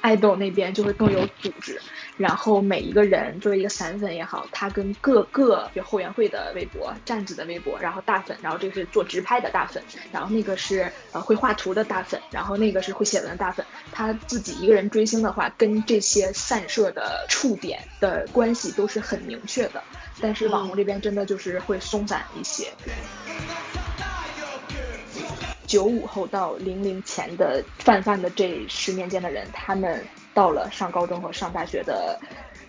爱豆那边就会更有组织。然后每一个人作为一个散粉也好，他跟各个比如后援会的微博、站子的微博，然后大粉，然后这个是做直拍的大粉，然后那个是呃会画图的大粉，然后那个是会写文的大粉，他自己一个人追星的话，跟这些散射的触点的关系都是很明确的。但是网红这边真的就是会松散一些。九五后到零零前的泛泛的这十年间的人，他们。到了上高中和上大学的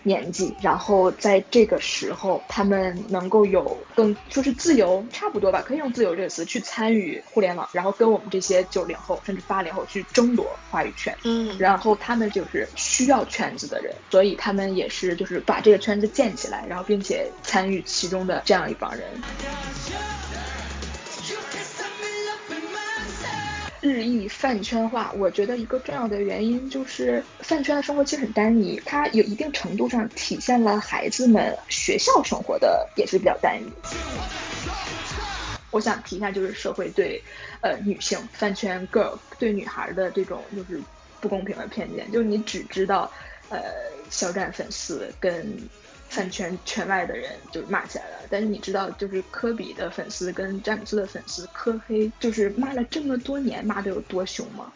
年纪，然后在这个时候，他们能够有更就是自由，差不多吧，可以用自由这个词去参与互联网，然后跟我们这些九零后甚至八零后去争夺话语权。嗯，然后他们就是需要圈子的人，所以他们也是就是把这个圈子建起来，然后并且参与其中的这样一帮人。日益饭圈化，我觉得一个重要的原因就是饭圈的生活其实很单一，它有一定程度上体现了孩子们学校生活的也是比较单一。我想提一下，就是社会对呃女性饭圈 girl 对女孩的这种就是不公平的偏见，就是你只知道呃肖战粉丝跟。饭圈圈外的人就骂起来了，但是你知道，就是科比的粉丝跟詹姆斯的粉丝科黑，就是骂了这么多年，骂的有多凶吗？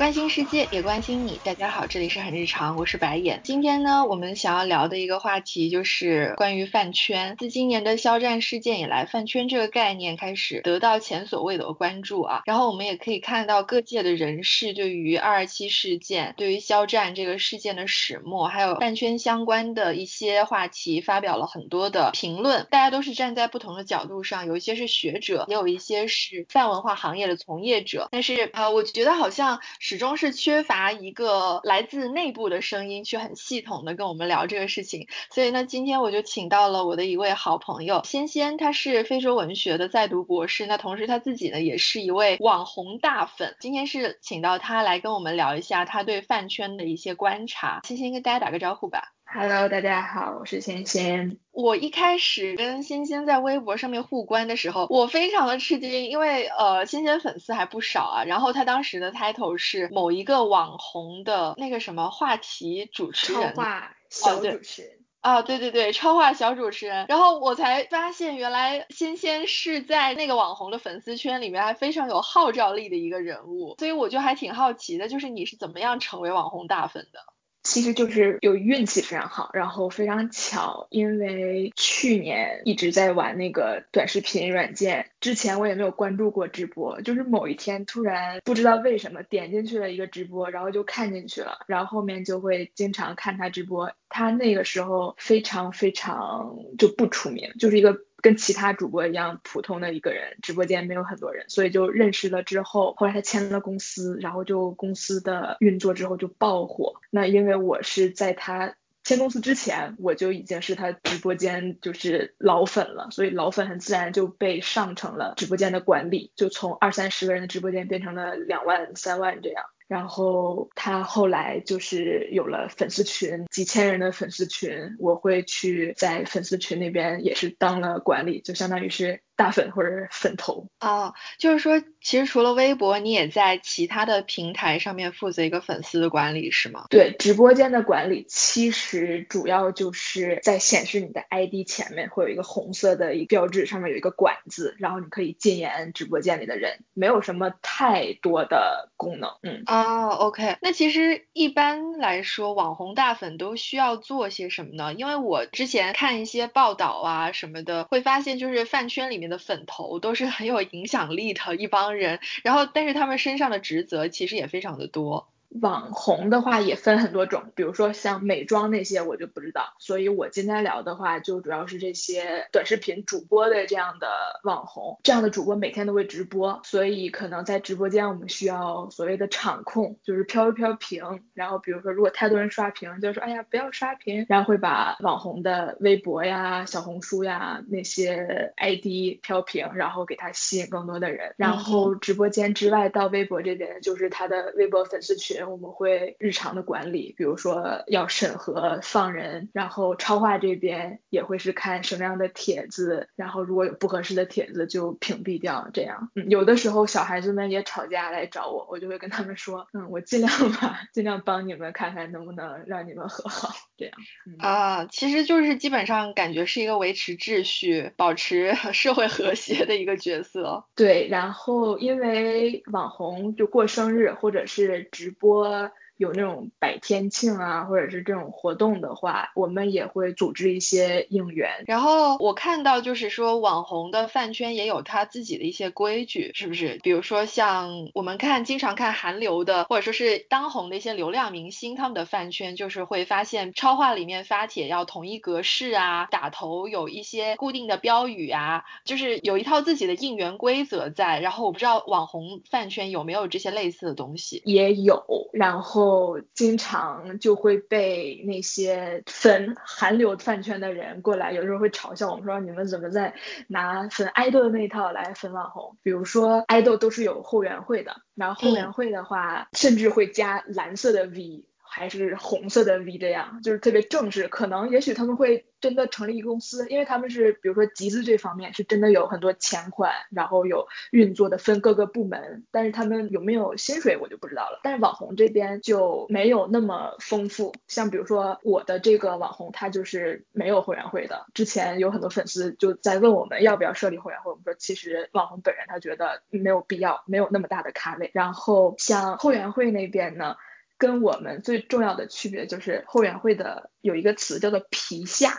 关心世界，也关心你。大家好，这里是很日常，我是白眼。今天呢，我们想要聊的一个话题就是关于饭圈。自今年的肖战事件以来，饭圈这个概念开始得到前所未有的关注啊。然后我们也可以看到各界的人士对于二二七事件、对于肖战这个事件的始末，还有饭圈相关的一些话题，发表了很多的评论。大家都是站在不同的角度上，有一些是学者，也有一些是饭文化行业的从业者。但是呃，我觉得好像。始终是缺乏一个来自内部的声音去很系统的跟我们聊这个事情，所以呢，今天我就请到了我的一位好朋友仙仙，他是非洲文学的在读博士，那同时他自己呢也是一位网红大粉，今天是请到他来跟我们聊一下他对饭圈的一些观察，仙仙跟大家打个招呼吧。Hello，大家好，我是仙仙。我一开始跟仙仙在微博上面互关的时候，我非常的吃惊，因为呃，仙仙粉丝还不少啊。然后他当时的 title 是某一个网红的那个什么话题主持人，超话小主持人。啊，对对对，超话小主持人。然后我才发现，原来仙仙是在那个网红的粉丝圈里面还非常有号召力的一个人物，所以我就还挺好奇的，就是你是怎么样成为网红大粉的？其实就是有运气非常好，然后非常巧，因为去年一直在玩那个短视频软件，之前我也没有关注过直播，就是某一天突然不知道为什么点进去了一个直播，然后就看进去了，然后后面就会经常看他直播。他那个时候非常非常就不出名，就是一个。跟其他主播一样普通的一个人，直播间没有很多人，所以就认识了之后，后来他签了公司，然后就公司的运作之后就爆火。那因为我是在他签公司之前，我就已经是他直播间就是老粉了，所以老粉很自然就被上成了直播间的管理，就从二三十个人的直播间变成了两万三万这样。然后他后来就是有了粉丝群，几千人的粉丝群，我会去在粉丝群那边也是当了管理，就相当于是。大粉或者是粉头啊，就是说，其实除了微博，你也在其他的平台上面负责一个粉丝的管理，是吗？对，直播间的管理其实主要就是在显示你的 ID 前面会有一个红色的一个标志，上面有一个管字，然后你可以禁言直播间里的人，没有什么太多的功能。嗯，哦，OK，那其实一般来说，网红大粉都需要做些什么呢？因为我之前看一些报道啊什么的，会发现就是饭圈里面。的粉头都是很有影响力的一帮人，然后但是他们身上的职责其实也非常的多。网红的话也分很多种，比如说像美妆那些我就不知道，所以我今天聊的话就主要是这些短视频主播的这样的网红，这样的主播每天都会直播，所以可能在直播间我们需要所谓的场控，就是飘一飘屏，然后比如说如果太多人刷屏，就说哎呀不要刷屏，然后会把网红的微博呀、小红书呀那些 ID 飘屏，然后给他吸引更多的人，然后直播间之外到微博这边就是他的微博粉丝群。学，我们会日常的管理，比如说要审核放人，然后超话这边也会是看什么样的帖子，然后如果有不合适的帖子就屏蔽掉，这样。嗯，有的时候小孩子们也吵架来找我，我就会跟他们说，嗯，我尽量吧，尽量帮你们看看能不能让你们和好，这样。啊，其实就是基本上感觉是一个维持秩序、保持 社会和谐的一个角色。对，然后因为网红就过生日或者是直播。我有那种百天庆啊，或者是这种活动的话，我们也会组织一些应援。然后我看到就是说，网红的饭圈也有他自己的一些规矩，是不是？比如说像我们看经常看韩流的，或者说是当红的一些流量明星，他们的饭圈就是会发现超话里面发帖要统一格式啊，打头有一些固定的标语啊，就是有一套自己的应援规则在。然后我不知道网红饭圈有没有这些类似的东西？也有，然后。后经常就会被那些粉韩流饭圈的人过来，有时候会嘲笑我们说你们怎么在拿粉爱豆的那一套来粉网红？比如说爱豆都是有后援会的，然后后援会的话甚至会加蓝色的 V。还是红色的 V 这样，就是特别正式。可能也许他们会真的成立一个公司，因为他们是比如说集资这方面是真的有很多钱款，然后有运作的分各个部门。但是他们有没有薪水我就不知道了。但是网红这边就没有那么丰富，像比如说我的这个网红他就是没有会员会的。之前有很多粉丝就在问我们要不要设立会员会，我们说其实网红本人他觉得没有必要，没有那么大的咖位。然后像后援会那边呢？跟我们最重要的区别就是后援会的有一个词叫做皮下，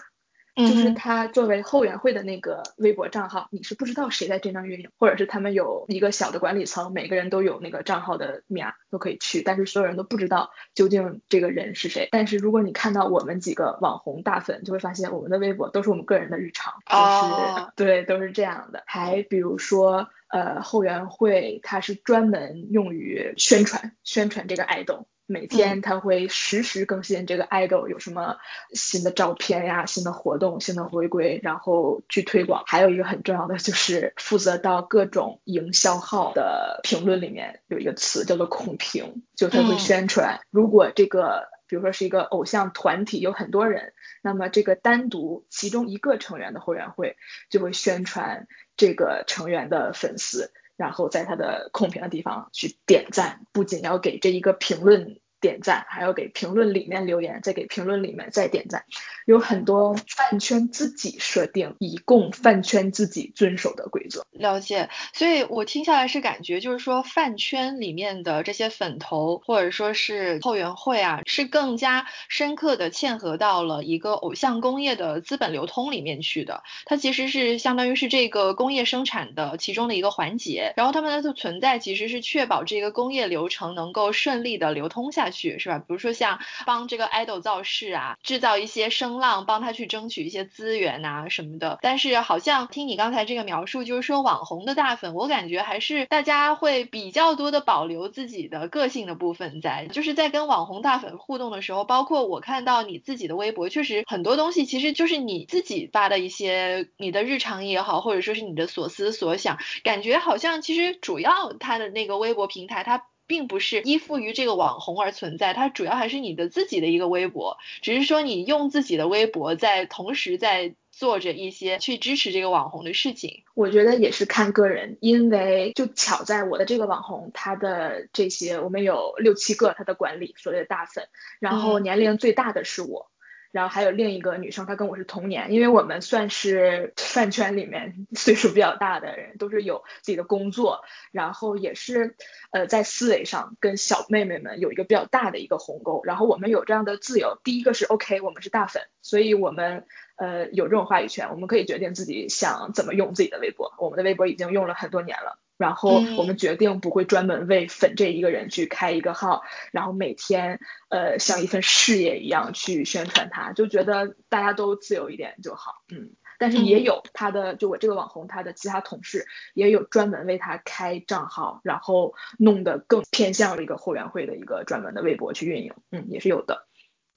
就是他作为后援会的那个微博账号，你是不知道谁在真正运营，或者是他们有一个小的管理层，每个人都有那个账号的名都可以去，但是所有人都不知道究竟这个人是谁。但是如果你看到我们几个网红大粉，就会发现我们的微博都是我们个人的日常，就是对，都是这样的。还比如说，呃，后援会它是专门用于宣传宣传这个爱豆。每天他会实时更新这个 idol 有什么新的照片呀、新的活动、新的回归，然后去推广。还有一个很重要的就是负责到各种营销号的评论里面有一个词叫做控评，就他会宣传。如果这个比如说是一个偶像团体有很多人，那么这个单独其中一个成员的后援会就会宣传这个成员的粉丝。然后在他的控评的地方去点赞，不仅要给这一个评论。点赞，还要给评论里面留言，再给评论里面再点赞，有很多饭圈自己设定，以供饭圈自己遵守的规则。了解，所以我听下来是感觉，就是说饭圈里面的这些粉头或者说是后援会啊，是更加深刻的嵌合到了一个偶像工业的资本流通里面去的。它其实是相当于是这个工业生产的其中的一个环节，然后他们的存在其实是确保这个工业流程能够顺利的流通下。是吧？比如说像帮这个 idol 造势啊，制造一些声浪，帮他去争取一些资源啊什么的。但是好像听你刚才这个描述，就是说网红的大粉，我感觉还是大家会比较多的保留自己的个性的部分在，就是在跟网红大粉互动的时候，包括我看到你自己的微博，确实很多东西其实就是你自己发的一些你的日常也好，或者说是你的所思所想，感觉好像其实主要他的那个微博平台，它。并不是依附于这个网红而存在，它主要还是你的自己的一个微博，只是说你用自己的微博在同时在做着一些去支持这个网红的事情。我觉得也是看个人，因为就巧在我的这个网红，他的这些我们有六七个他的管理所谓的大粉，然后年龄最大的是我。然后还有另一个女生，她跟我是同年，因为我们算是饭圈里面 岁数比较大的人，都是有自己的工作，然后也是呃在思维上跟小妹妹们有一个比较大的一个鸿沟。然后我们有这样的自由，第一个是 OK，我们是大粉，所以我们呃有这种话语权，我们可以决定自己想怎么用自己的微博。我们的微博已经用了很多年了。然后我们决定不会专门为粉这一个人去开一个号，然后每天呃像一份事业一样去宣传他，就觉得大家都自由一点就好，嗯。但是也有他的，就我这个网红，他的其他同事也有专门为他开账号，然后弄得更偏向一个后援会的一个专门的微博去运营，嗯，也是有的。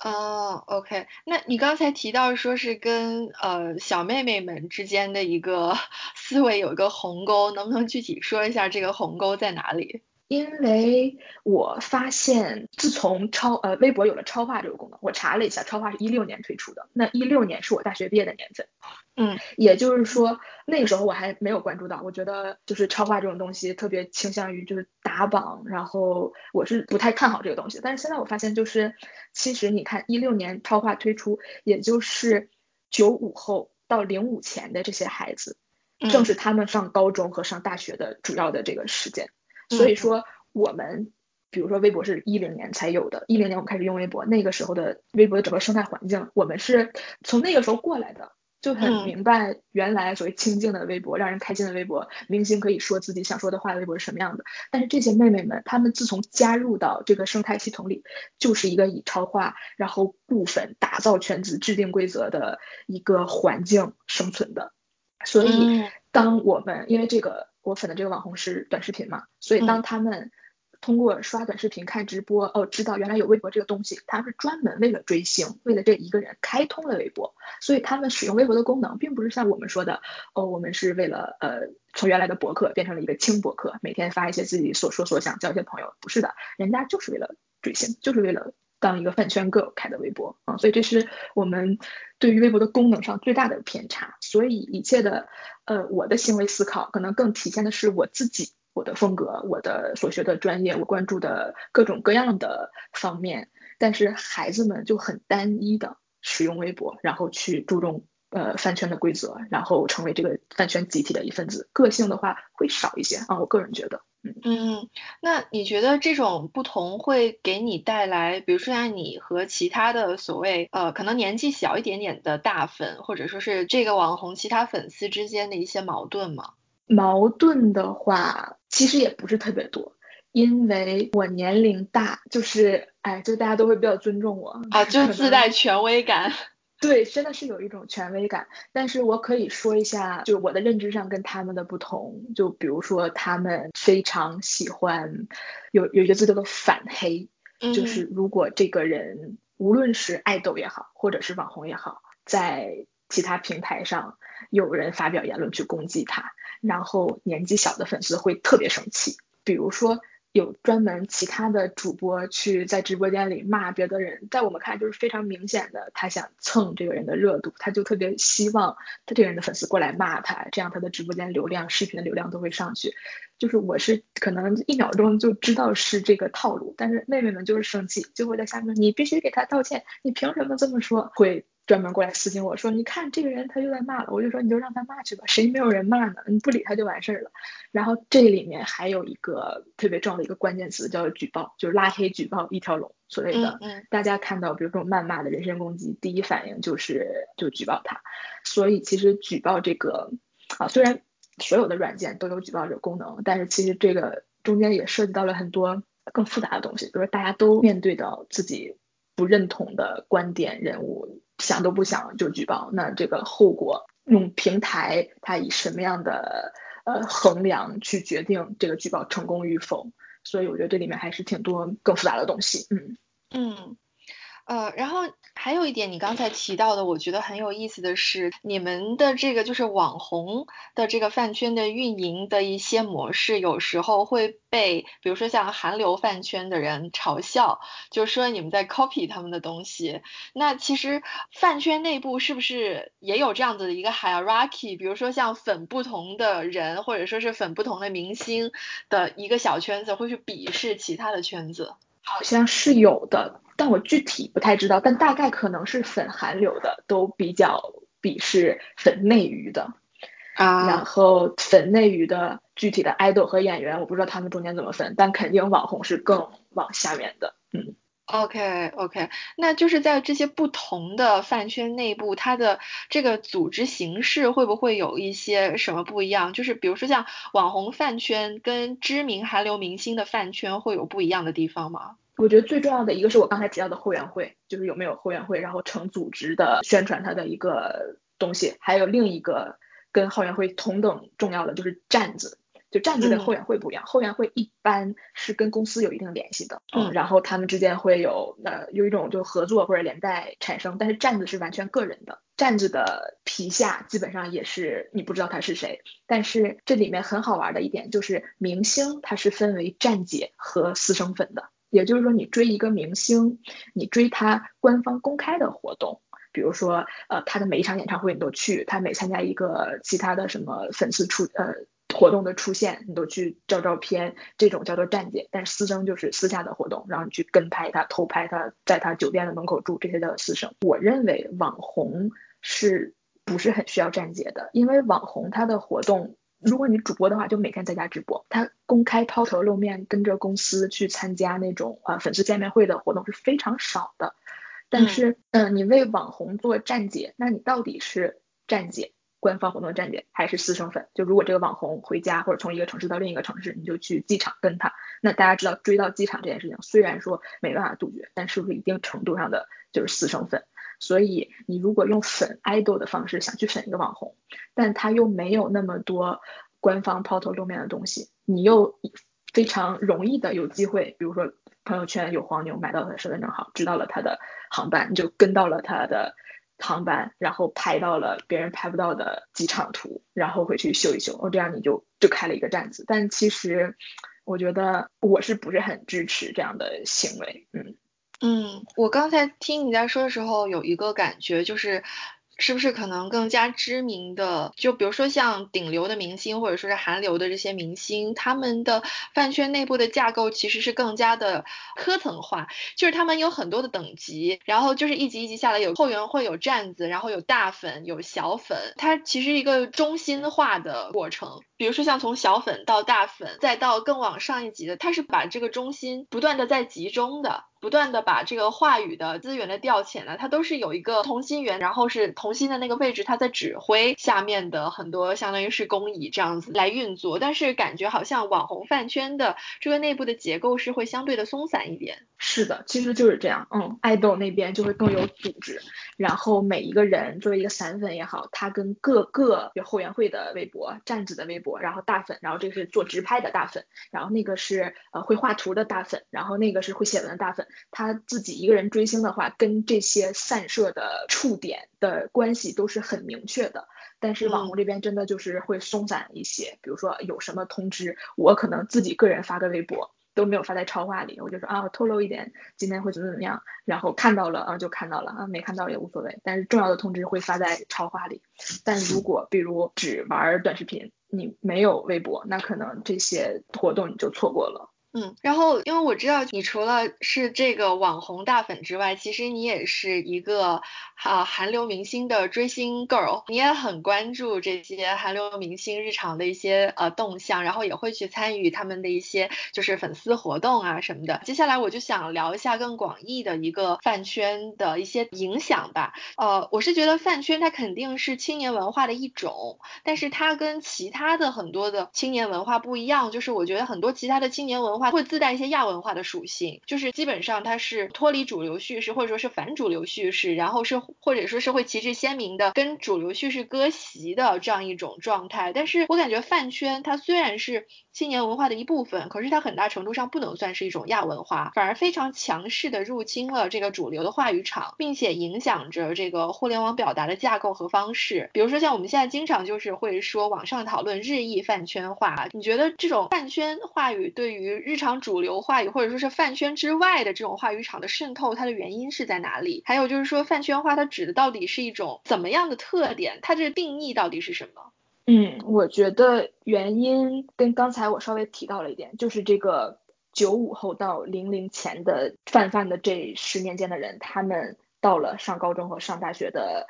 哦，OK，那你刚才提到说是跟呃小妹妹们之间的一个 思维有一个鸿沟，能不能具体说一下这个鸿沟在哪里？因为我发现，自从超呃微博有了超话这个功能，我查了一下，超话是一六年推出的，那一六年是我大学毕业的年份，嗯，也就是说那个时候我还没有关注到，我觉得就是超话这种东西特别倾向于就是打榜，然后我是不太看好这个东西，但是现在我发现就是其实你看一六年超话推出，也就是九五后到零五前的这些孩子，正是他们上高中和上大学的主要的这个时间。所以说，我们比如说微博是一零年才有的，一零年我们开始用微博，那个时候的微博的整个生态环境，我们是从那个时候过来的，就很明白原来所谓清静的微博，让人开心的微博，明星可以说自己想说的话的微博是什么样的。但是这些妹妹们，她们自从加入到这个生态系统里，就是一个以超话，然后部分、打造圈子、制定规则的一个环境生存的。所以，当我们因为这个。我粉的这个网红是短视频嘛，所以当他们通过刷短视频、看直播，哦，知道原来有微博这个东西，他们是专门为了追星，为了这一个人开通了微博，所以他们使用微博的功能，并不是像我们说的，哦，我们是为了呃从原来的博客变成了一个轻博客，每天发一些自己所说所想，交一些朋友，不是的，人家就是为了追星，就是为了当一个饭圈 girl 开的微博。啊，所以这是我们对于微博的功能上最大的偏差，所以一切的。呃，我的行为思考可能更体现的是我自己，我的风格，我的所学的专业，我关注的各种各样的方面。但是孩子们就很单一的使用微博，然后去注重呃饭圈的规则，然后成为这个饭圈集体的一份子。个性的话会少一些啊，我个人觉得。嗯，那你觉得这种不同会给你带来，比如说像你和其他的所谓呃可能年纪小一点点的大粉，或者说是这个网红其他粉丝之间的一些矛盾吗？矛盾的话，其实也不是特别多，因为我年龄大，就是哎，就大家都会比较尊重我啊，就自带权威感。对，真的是有一种权威感，但是我可以说一下，就我的认知上跟他们的不同，就比如说他们非常喜欢有有一个字叫做反黑，就是如果这个人无论是爱豆也好，或者是网红也好，在其他平台上有人发表言论去攻击他，然后年纪小的粉丝会特别生气，比如说。有专门其他的主播去在直播间里骂别的人，在我们看就是非常明显的，他想蹭这个人的热度，他就特别希望他这个人的粉丝过来骂他，这样他的直播间流量、视频的流量都会上去。就是我是可能一秒钟就知道是这个套路，但是妹妹们就是生气，就会在下面你必须给他道歉，你凭什么这么说？会。专门过来私信我说，你看这个人他又在骂了，我就说你就让他骂去吧，谁没有人骂呢？你不理他就完事儿了。然后这里面还有一个特别重要的一个关键词叫举报，就是拉黑举报一条龙，所谓的大家看到比如这种谩骂的人身攻击，第一反应就是就举报他。所以其实举报这个啊，虽然所有的软件都有举报这个功能，但是其实这个中间也涉及到了很多更复杂的东西，比如说大家都面对到自己不认同的观点人物。想都不想就举报，那这个后果用平台它以什么样的呃衡量去决定这个举报成功与否？所以我觉得这里面还是挺多更复杂的东西。嗯嗯。呃，然后还有一点，你刚才提到的，我觉得很有意思的是，你们的这个就是网红的这个饭圈的运营的一些模式，有时候会被，比如说像韩流饭圈的人嘲笑，就说你们在 copy 他们的东西。那其实饭圈内部是不是也有这样子的一个 hierarchy？比如说像粉不同的人，或者说是粉不同的明星的一个小圈子，会去鄙视其他的圈子？好像是有的。但我具体不太知道，但大概可能是粉韩流的都比较鄙视粉内娱的啊，然后粉内娱的具体的 idol 和演员，我不知道他们中间怎么分，但肯定网红是更往下面的，嗯。OK OK，那就是在这些不同的饭圈内部，它的这个组织形式会不会有一些什么不一样？就是比如说像网红饭圈跟知名韩流明星的饭圈会有不一样的地方吗？我觉得最重要的一个是我刚才提到的后援会，就是有没有后援会，然后成组织的宣传它的一个东西。还有另一个跟后援会同等重要的就是站子，就站子的后援会不一样，后援会一般是跟公司有一定联系的，嗯，然后他们之间会有呃有一种就合作或者连带产生，但是站子是完全个人的，站子的皮下基本上也是你不知道他是谁，但是这里面很好玩的一点就是明星它是分为站姐和私生粉的，也就是说你追一个明星，你追他官方公开的活动。比如说，呃，他的每一场演唱会你都去，他每参加一个其他的什么粉丝出呃活动的出现，你都去照照片，这种叫做站姐。但私生就是私下的活动，然后你去跟拍他、偷拍他，在他酒店的门口住，这些叫私生。我认为网红是不是很需要站姐的？因为网红他的活动，如果你主播的话，就每天在家直播，他公开抛头露面，跟着公司去参加那种啊粉丝见面会的活动是非常少的。但是，嗯，你为网红做站姐，那你到底是站姐，官方活动站点，还是私生粉？就如果这个网红回家或者从一个城市到另一个城市，你就去机场跟他。那大家知道追到机场这件事情，虽然说没办法杜绝，但是不是一定程度上的就是私生粉？所以你如果用粉 idol 的方式想去粉一个网红，但他又没有那么多官方抛头露面的东西，你又非常容易的有机会，比如说。朋友圈有黄牛买到他的身份证号，知道了他的航班，你就跟到了他的航班，然后拍到了别人拍不到的机场图，然后回去修一修，哦，这样你就就开了一个站子。但其实我觉得我是不是很支持这样的行为？嗯嗯，我刚才听你在说的时候，有一个感觉就是。是不是可能更加知名的，就比如说像顶流的明星，或者说是韩流的这些明星，他们的饭圈内部的架构其实是更加的科层化，就是他们有很多的等级，然后就是一级一级下来，有后援会有站子，然后有大粉有小粉，它其实一个中心化的过程。比如说像从小粉到大粉，再到更往上一级的，它是把这个中心不断的在集中的。不断的把这个话语的资源的调遣呢，它都是有一个同心圆，然后是同心的那个位置，它在指挥下面的很多相当于是工蚁这样子来运作，但是感觉好像网红饭圈的这个内部的结构是会相对的松散一点。是的，其实就是这样，嗯，爱豆那边就会更有组织，然后每一个人作为一个散粉也好，他跟各个有后援会的微博、站子的微博，然后大粉，然后这个是做直拍的大粉，然后那个是呃会画图的大粉，然后那个是会写文的大粉。他自己一个人追星的话，跟这些散射的触点的关系都是很明确的。但是网红这边真的就是会松散一些，比如说有什么通知，我可能自己个人发个微博都没有发在超话里，我就说啊透露一点今天会怎么怎么样，然后看到了啊就看到了啊没看到也无所谓。但是重要的通知会发在超话里。但如果比如只玩短视频，你没有微博，那可能这些活动你就错过了。嗯，然后因为我知道你除了是这个网红大粉之外，其实你也是一个啊韩流明星的追星 girl，你也很关注这些韩流明星日常的一些呃动向，然后也会去参与他们的一些就是粉丝活动啊什么的。接下来我就想聊一下更广义的一个饭圈的一些影响吧。呃，我是觉得饭圈它肯定是青年文化的一种，但是它跟其他的很多的青年文化不一样，就是我觉得很多其他的青年文化。它会自带一些亚文化的属性，就是基本上它是脱离主流叙事，或者说是反主流叙事，然后是或者说是会旗帜鲜明的跟主流叙事割席的这样一种状态。但是我感觉饭圈它虽然是青年文化的一部分，可是它很大程度上不能算是一种亚文化，反而非常强势的入侵了这个主流的话语场，并且影响着这个互联网表达的架构和方式。比如说像我们现在经常就是会说网上讨论日益饭圈化，你觉得这种饭圈话语对于日日常主流话语或者说是饭圈之外的这种话语场的渗透，它的原因是在哪里？还有就是说饭圈化它指的到底是一种怎么样的特点？它这个定义到底是什么？嗯，我觉得原因跟刚才我稍微提到了一点，就是这个九五后到零零前的泛泛的这十年间的人，他们到了上高中和上大学的。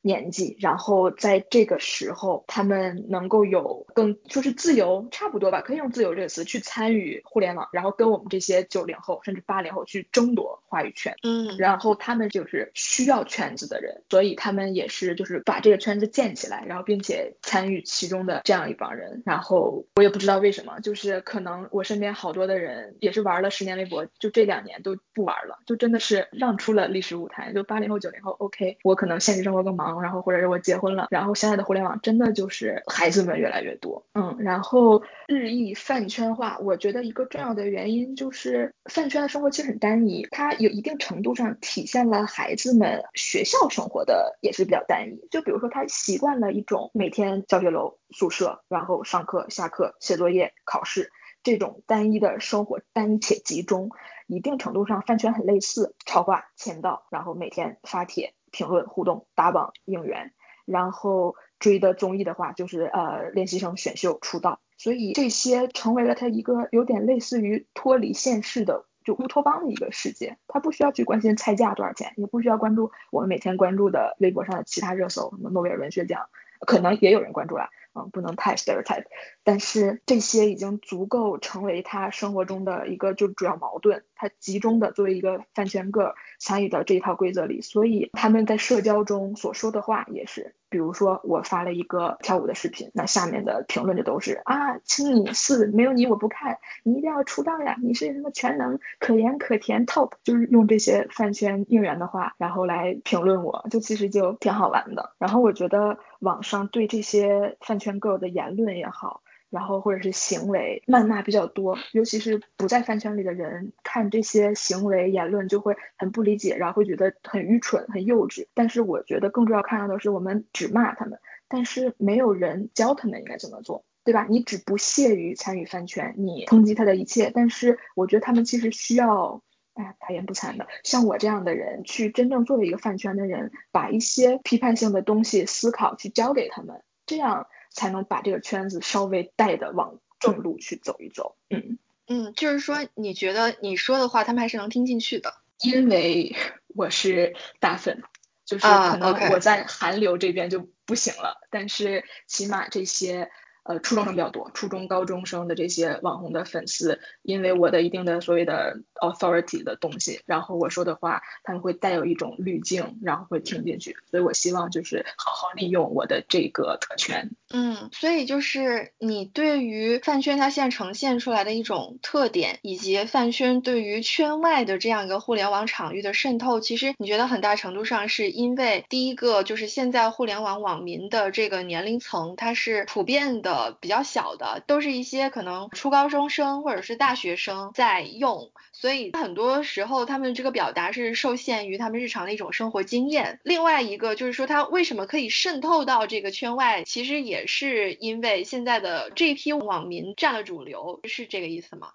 年纪，然后在这个时候，他们能够有更说是自由，差不多吧，可以用自由这个词去参与互联网，然后跟我们这些九零后甚至八零后去争夺话语权。嗯，然后他们就是需要圈子的人，所以他们也是就是把这个圈子建起来，然后并且参与其中的这样一帮人。然后我也不知道为什么，就是可能我身边好多的人也是玩了十年微博，就这两年都不玩了，就真的是让出了历史舞台。就八零后九零后，OK，我可能现实生活更忙。然后或者是我结婚了，然后现在的互联网真的就是孩子们越来越多，嗯，然后日益饭圈化，我觉得一个重要的原因就是饭圈的生活其实很单一，它有一定程度上体现了孩子们学校生活的也是比较单一，就比如说他习惯了一种每天教学楼、宿舍，然后上课、下课、写作业、考试。这种单一的生活，单一且集中，一定程度上饭圈很类似，超话签到，然后每天发帖评论互动打榜应援，然后追的综艺的话就是呃练习生选秀出道，所以这些成为了他一个有点类似于脱离现实的就乌托邦的一个世界，他不需要去关心菜价多少钱，也不需要关注我们每天关注的微博上的其他热搜，什么诺贝尔文学奖，可能也有人关注了。不能太 stereotype，但是这些已经足够成为他生活中的一个就主要矛盾，他集中的作为一个饭圈个参与到这一套规则里，所以他们在社交中所说的话也是，比如说我发了一个跳舞的视频，那下面的评论就都是啊，亲你四没有你我不看，你一定要出道呀，你是什么全能，可盐可甜 top，就是用这些饭圈应援的话，然后来评论我，就其实就挺好玩的，然后我觉得。网上对这些饭圈 girl 的言论也好，然后或者是行为谩骂比较多，尤其是不在饭圈里的人看这些行为言论就会很不理解，然后会觉得很愚蠢、很幼稚。但是我觉得更重要看到的是，我们只骂他们，但是没有人教他们应该怎么做，对吧？你只不屑于参与饭圈，你抨击他的一切，但是我觉得他们其实需要。哎，大言不惭的，像我这样的人，去真正作为一个饭圈的人，把一些批判性的东西思考去教给他们，这样才能把这个圈子稍微带的往正路去走一走。嗯嗯，就是说，你觉得你说的话，他们还是能听进去的，因为 我是大粉，就是可能我在韩流这边就不行了，但是起码这些。呃，初中生比较多，初中高中生的这些网红的粉丝，因为我的一定的所谓的 authority 的东西，然后我说的话，他们会带有一种滤镜，然后会听进去，所以我希望就是好好利用我的这个特权。嗯，所以就是你对于饭圈它现在呈现出来的一种特点，以及饭圈对于圈外的这样一个互联网场域的渗透，其实你觉得很大程度上是因为第一个就是现在互联网网民的这个年龄层，它是普遍的。呃，比较小的都是一些可能初高中生或者是大学生在用，所以很多时候他们这个表达是受限于他们日常的一种生活经验。另外一个就是说，它为什么可以渗透到这个圈外，其实也是因为现在的这批网民占了主流，是这个意思吗？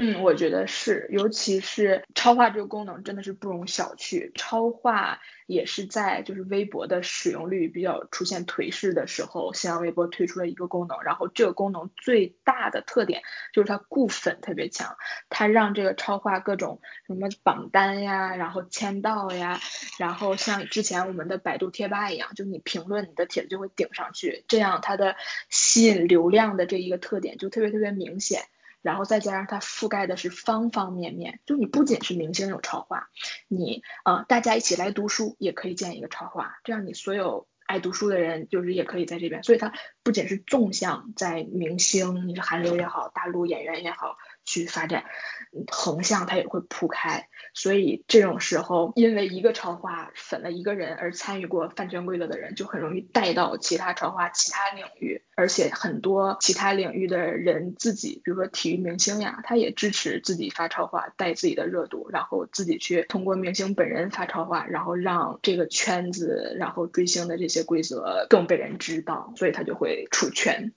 嗯，我觉得是，尤其是超话这个功能真的是不容小觑。超话也是在就是微博的使用率比较出现颓势的时候，新浪微博推出了一个功能。然后这个功能最大的特点就是它固粉特别强，它让这个超话各种什么榜单呀，然后签到呀，然后像之前我们的百度贴吧一样，就你评论你的帖子就会顶上去，这样它的吸引流量的这一个特点就特别特别明显。然后再加上它覆盖的是方方面面，就你不仅是明星有超话，你呃大家一起来读书也可以建一个超话，这样你所有爱读书的人就是也可以在这边，所以它不仅是纵向在明星，你是韩流也好，大陆演员也好。去发展，横向它也会铺开，所以这种时候，因为一个超话粉了一个人而参与过饭圈规则的人，就很容易带到其他超话、其他领域，而且很多其他领域的人自己，比如说体育明星呀，他也支持自己发超话带自己的热度，然后自己去通过明星本人发超话，然后让这个圈子，然后追星的这些规则更被人知道，所以他就会出圈。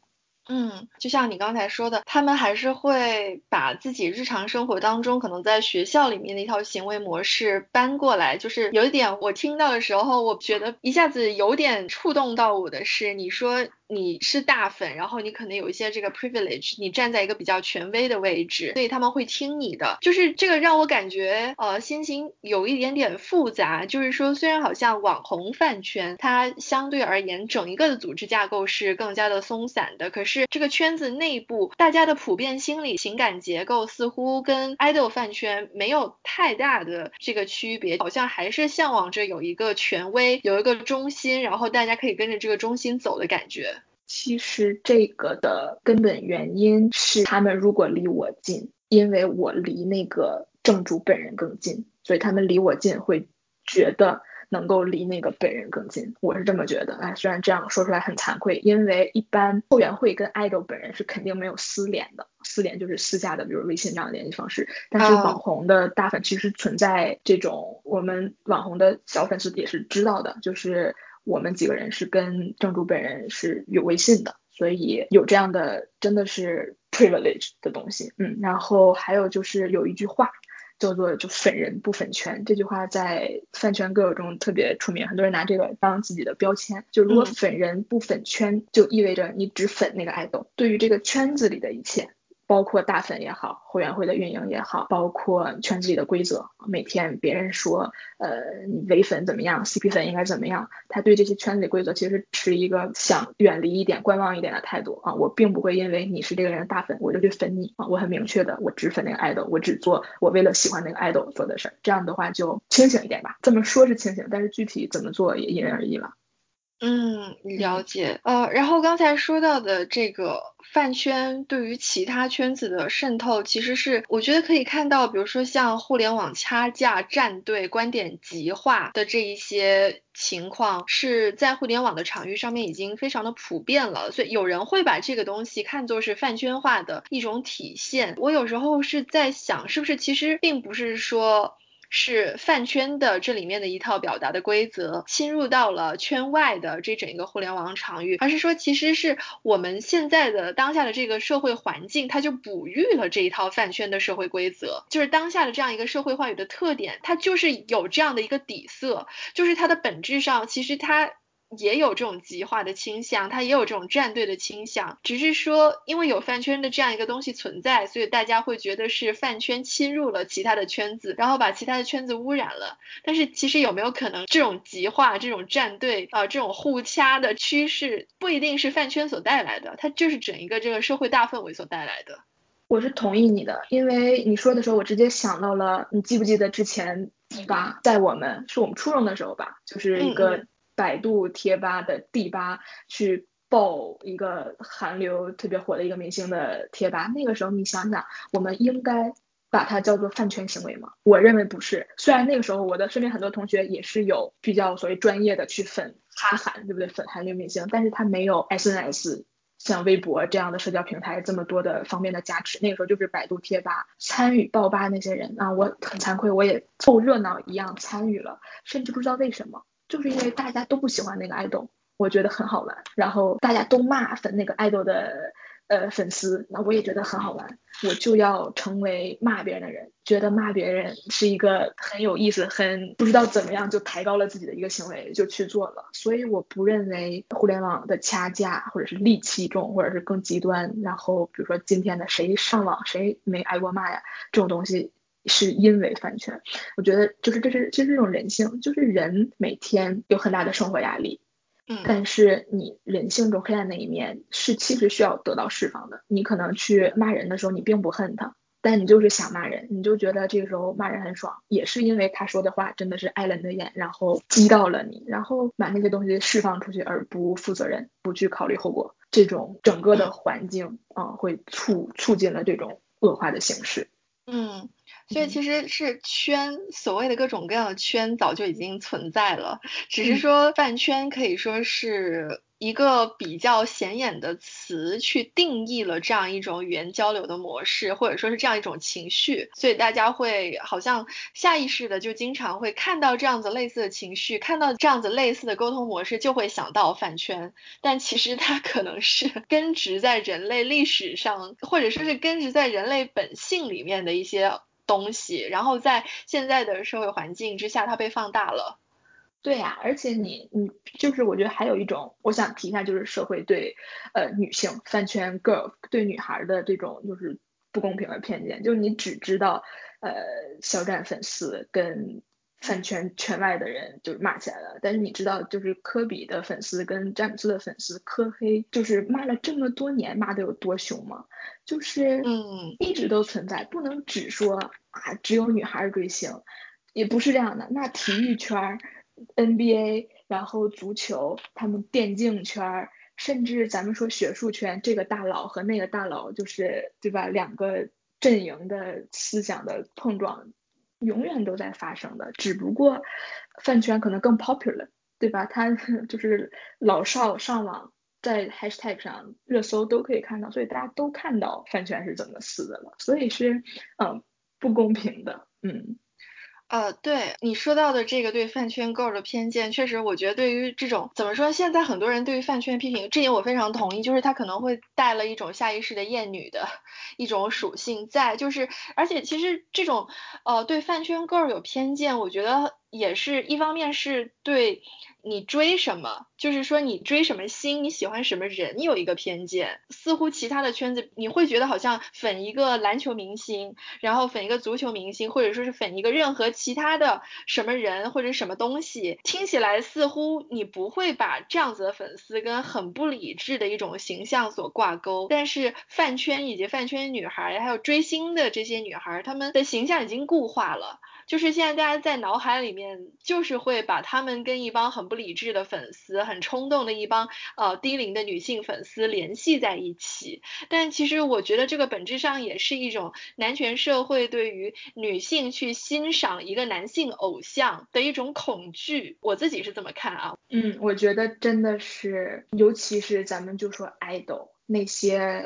嗯，就像你刚才说的，他们还是会把自己日常生活当中可能在学校里面的一套行为模式搬过来。就是有一点我听到的时候，我觉得一下子有点触动到我的是，你说。你是大粉，然后你可能有一些这个 privilege，你站在一个比较权威的位置，所以他们会听你的。就是这个让我感觉，呃，心情有一点点复杂。就是说，虽然好像网红饭圈它相对而言整一个的组织架构是更加的松散的，可是这个圈子内部大家的普遍心理情感结构似乎跟 idol 饭圈没有太大的这个区别，好像还是向往着有一个权威，有一个中心，然后大家可以跟着这个中心走的感觉。其实这个的根本原因是，他们如果离我近，因为我离那个正主本人更近，所以他们离我近会觉得能够离那个本人更近。我是这么觉得。哎，虽然这样说出来很惭愧，因为一般后援会跟 idol 本人是肯定没有私联的，私联就是私下的，比如微信这样的联系方式。但是网红的大粉其实存在这种，我们网红的小粉丝也是知道的，就是我们几个人是跟正主本人是有微信的，所以有这样的真的是 privilege 的东西。嗯，然后还有就是有一句话。叫做就粉人不粉圈这句话在饭圈 girl 中特别出名，很多人拿这个当自己的标签。就如果粉人不粉圈，就意味着你只粉那个爱豆，对于这个圈子里的一切。包括大粉也好，会员会的运营也好，包括圈子里的规则，每天别人说，呃，你唯粉怎么样，CP 粉应该怎么样，他对这些圈子里规则其实持一个想远离一点、观望一点的态度啊。我并不会因为你是这个人的大粉，我就去粉你啊。我很明确的，我只粉那个爱豆，我只做我为了喜欢那个爱豆做的事儿。这样的话就清醒一点吧。这么说是清醒，但是具体怎么做也因人而异了。嗯，了解。呃，然后刚才说到的这个饭圈对于其他圈子的渗透，其实是我觉得可以看到，比如说像互联网掐架、站队、观点极化的这一些情况，是在互联网的场域上面已经非常的普遍了。所以有人会把这个东西看作是饭圈化的一种体现。我有时候是在想，是不是其实并不是说。是饭圈的这里面的一套表达的规则侵入到了圈外的这整一个互联网场域，而是说其实是我们现在的当下的这个社会环境，它就哺育了这一套饭圈的社会规则，就是当下的这样一个社会话语的特点，它就是有这样的一个底色，就是它的本质上其实它。也有这种极化的倾向，它也有这种站队的倾向，只是说因为有饭圈的这样一个东西存在，所以大家会觉得是饭圈侵入了其他的圈子，然后把其他的圈子污染了。但是其实有没有可能这种极化、这种站队啊、这种互掐的趋势，不一定是饭圈所带来的，它就是整一个这个社会大氛围所带来的。我是同意你的，因为你说的时候，我直接想到了，你记不记得之前吧，在我们是我们初中的时候吧，就是一个。百度贴吧的第八去爆一个韩流特别火的一个明星的贴吧，那个时候你想想，我们应该把它叫做饭圈行为吗？我认为不是。虽然那个时候我的身边很多同学也是有比较所谓专业的去粉哈韩，对不对？粉韩流明星，但是他没有 SNS 像微博这样的社交平台这么多的方面的加持。那个时候就是百度贴吧参与爆吧那些人啊，我很惭愧，我也凑热闹一样参与了，甚至不知道为什么。就是因为大家都不喜欢那个爱豆，我觉得很好玩。然后大家都骂粉那个爱豆的呃粉丝，那我也觉得很好玩。我就要成为骂别人的人，觉得骂别人是一个很有意思、很不知道怎么样就抬高了自己的一个行为，就去做了。所以我不认为互联网的掐架或者是戾气重，或者是更极端。然后比如说今天的谁上网谁没挨过骂呀，这种东西。是因为饭圈，我觉得就是这是其实这种人性，就是人每天有很大的生活压力，嗯，但是你人性中黑暗那一面是其实需要得到释放的。你可能去骂人的时候，你并不恨他，但你就是想骂人，你就觉得这个时候骂人很爽，也是因为他说的话真的是挨了你的眼，然后激到了你，然后把那些东西释放出去而不负责任，不去考虑后果，这种整个的环境啊会促促进了这种恶化的形式，嗯。所以其实是圈，所谓的各种各样的圈早就已经存在了，只是说饭圈可以说是一个比较显眼的词，去定义了这样一种语言交流的模式，或者说是这样一种情绪。所以大家会好像下意识的就经常会看到这样子类似的情绪，看到这样子类似的沟通模式，就会想到饭圈。但其实它可能是 根植在人类历史上，或者说是根植在人类本性里面的一些。东西，然后在现在的社会环境之下，它被放大了。对呀，而且你你就是我觉得还有一种，我想提一下，就是社会对呃女性饭圈 girl 对女孩的这种就是不公平的偏见，就是你只知道呃肖战粉丝跟。饭圈圈外的人就是骂起来了，但是你知道，就是科比的粉丝跟詹姆斯的粉丝科黑，就是骂了这么多年，骂的有多凶吗？就是嗯，一直都存在，不能只说啊，只有女孩追星，也不是这样的。那体育圈、NBA，然后足球，他们电竞圈，甚至咱们说学术圈，这个大佬和那个大佬，就是对吧？两个阵营的思想的碰撞。永远都在发生的，只不过饭圈可能更 popular，对吧？它 就是老少上网在 hashtag 上热搜都可以看到，所以大家都看到饭圈是怎么死的了，所以是嗯不公平的，嗯。呃，对你说到的这个对饭圈 girl 的偏见，确实，我觉得对于这种怎么说，现在很多人对于饭圈批评，这点我非常同意，就是他可能会带了一种下意识的厌女的一种属性在，就是而且其实这种呃对饭圈 girl 有偏见，我觉得也是一方面是对。你追什么？就是说你追什么星，你喜欢什么人，你有一个偏见。似乎其他的圈子，你会觉得好像粉一个篮球明星，然后粉一个足球明星，或者说是粉一个任何其他的什么人或者什么东西，听起来似乎你不会把这样子的粉丝跟很不理智的一种形象所挂钩。但是饭圈以及饭圈女孩，还有追星的这些女孩，她们的形象已经固化了。就是现在大家在脑海里面，就是会把他们跟一帮很不理智的粉丝、很冲动的一帮呃低龄的女性粉丝联系在一起。但其实我觉得这个本质上也是一种男权社会对于女性去欣赏一个男性偶像的一种恐惧。我自己是这么看啊。嗯，我觉得真的是，尤其是咱们就说 idol 那些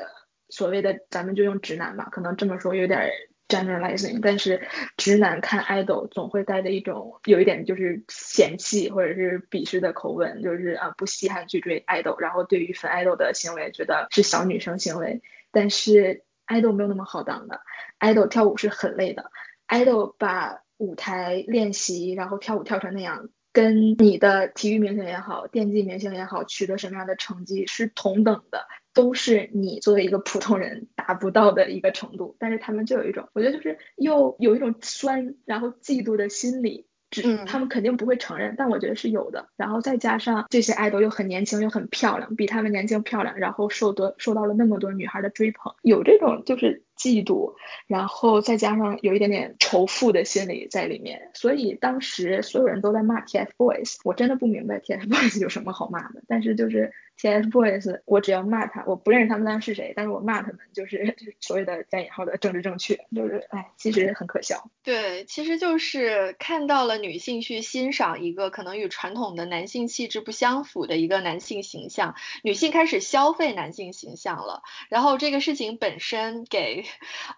所谓的，咱们就用直男吧，可能这么说有点。generalizing，但是直男看 idol 总会带着一种有一点就是嫌弃或者是鄙视的口吻，就是啊不稀罕去追 idol，然后对于粉 idol 的行为觉得是小女生行为，但是 idol 没有那么好当的，idol 跳舞是很累的，idol 把舞台练习然后跳舞跳成那样，跟你的体育明星也好，电竞明星也好，取得什么样的成绩是同等的。都是你作为一个普通人达不到的一个程度，但是他们就有一种，我觉得就是又有一种酸，然后嫉妒的心理，只他们肯定不会承认，但我觉得是有的。然后再加上这些爱豆又很年轻又很漂亮，比他们年轻漂亮，然后受得受到了那么多女孩的追捧，有这种就是。嫉妒，然后再加上有一点点仇富的心理在里面，所以当时所有人都在骂 TFBOYS，我真的不明白 TFBOYS 有什么好骂的。但是就是 TFBOYS，我只要骂他，我不认识他们当是谁，但是我骂他们就是所谓的加引号的政治正确，就是哎，其实很可笑。对，其实就是看到了女性去欣赏一个可能与传统的男性气质不相符的一个男性形象，女性开始消费男性形象了，然后这个事情本身给。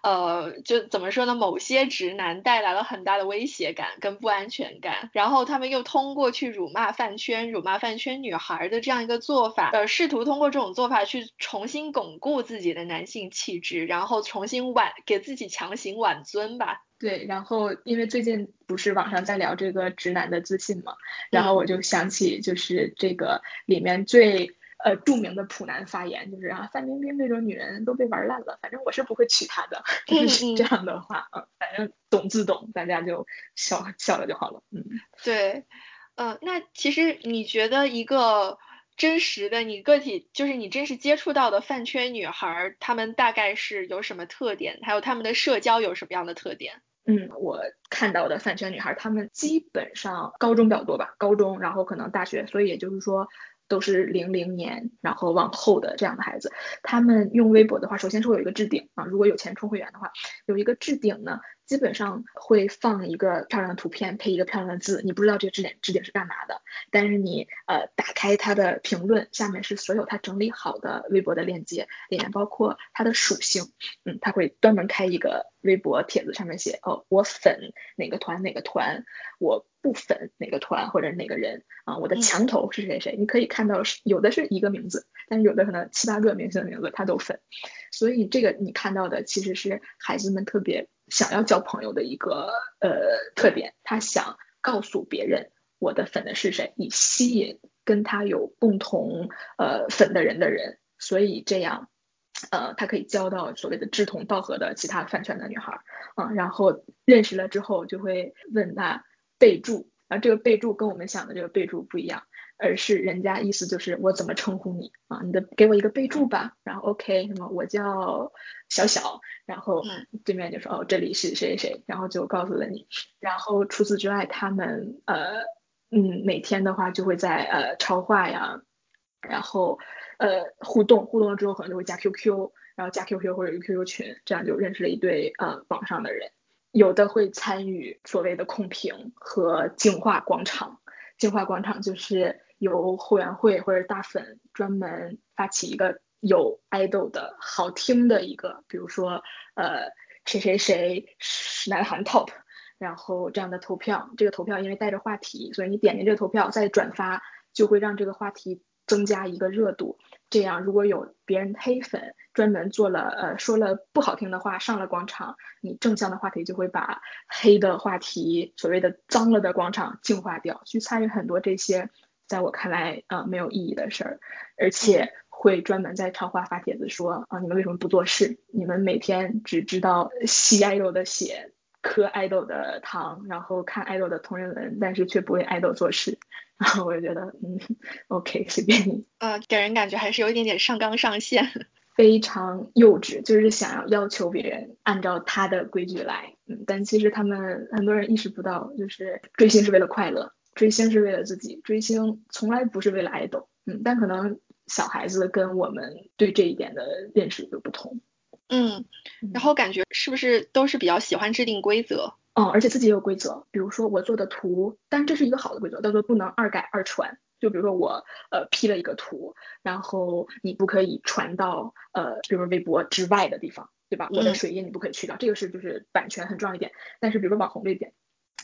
呃，就怎么说呢？某些直男带来了很大的威胁感跟不安全感，然后他们又通过去辱骂饭圈、辱骂饭圈女孩的这样一个做法，呃，试图通过这种做法去重新巩固自己的男性气质，然后重新挽给自己强行挽尊吧。对，然后因为最近不是网上在聊这个直男的自信嘛，然后我就想起就是这个里面最。呃，著名的普男发言就是啊，范冰冰这种女人都被玩烂了，反正我是不会娶她的，就是这样的话啊，反正懂自懂，大家就笑笑了就好了，嗯，对，呃，那其实你觉得一个真实的你个体，就是你真实接触到的饭圈女孩，她们大概是有什么特点？还有她们的社交有什么样的特点？嗯，我看到的饭圈女孩，她们基本上高中比较多吧，高中，然后可能大学，所以也就是说。都是零零年，然后往后的这样的孩子，他们用微博的话，首先是会有一个置顶啊，如果有钱充会员的话，有一个置顶呢。基本上会放一个漂亮的图片，配一个漂亮的字，你不知道这个置顶置顶是干嘛的，但是你呃打开他的评论，下面是所有他整理好的微博的链接，里面包括他的属性，嗯，他会专门开一个微博帖子，上面写哦我粉哪个团哪个团，我不粉哪个团或者哪个人。啊，我的墙头是谁谁，你可以看到是有的是一个名字，但是有的可能七八个明星的名字他都粉，所以这个你看到的其实是孩子们特别。想要交朋友的一个呃特点，他想告诉别人我的粉的是谁，以吸引跟他有共同呃粉的人的人，所以这样呃他可以交到所谓的志同道合的其他饭圈的女孩啊，然后认识了之后就会问他备注啊，这个备注跟我们想的这个备注不一样。而是人家意思就是我怎么称呼你啊？你的给我一个备注吧，然后 OK 什么我叫小小，然后对面就说哦这里是谁谁谁，然后就告诉了你。然后除此之外，他们呃嗯每天的话就会在呃超话呀，然后呃互动互动了之后可能就会加 QQ，然后加 QQ 或者 QQ 群，这样就认识了一对呃网上的人。有的会参与所谓的控评和净化广场。净化广场就是由后援会或者大粉专门发起一个有 idol 的好听的一个，比如说呃谁谁谁是南韩 top，然后这样的投票。这个投票因为带着话题，所以你点进这个投票再转发，就会让这个话题增加一个热度。这样如果有别人黑粉专门做了呃说了不好听的话上了广场，你正向的话题就会把黑的话题所谓的脏了的广场净化掉。去参与很多这些在我看来呃没有意义的事儿，而且会专门在超话发帖子说啊你们为什么不做事？你们每天只知道吸爱豆的血。磕爱豆的糖，然后看爱豆的同人文，但是却不为爱豆做事，然后我就觉得，嗯，OK，随便你。呃，给人感觉还是有一点点上纲上线，非常幼稚，就是想要要求别人按照他的规矩来。嗯，但其实他们很多人意识不到，就是追星是为了快乐，追星是为了自己，追星从来不是为了爱豆。嗯，但可能小孩子跟我们对这一点的认识就不同。嗯，然后感觉是不是都是比较喜欢制定规则？嗯，而且自己也有规则，比如说我做的图，但这是一个好的规则，叫做不能二改二传。就比如说我呃 P 了一个图，然后你不可以传到呃，比如说微博之外的地方，对吧？我的水印你不可以去掉，这个是就是版权很重要一点。但是比如说网红这点。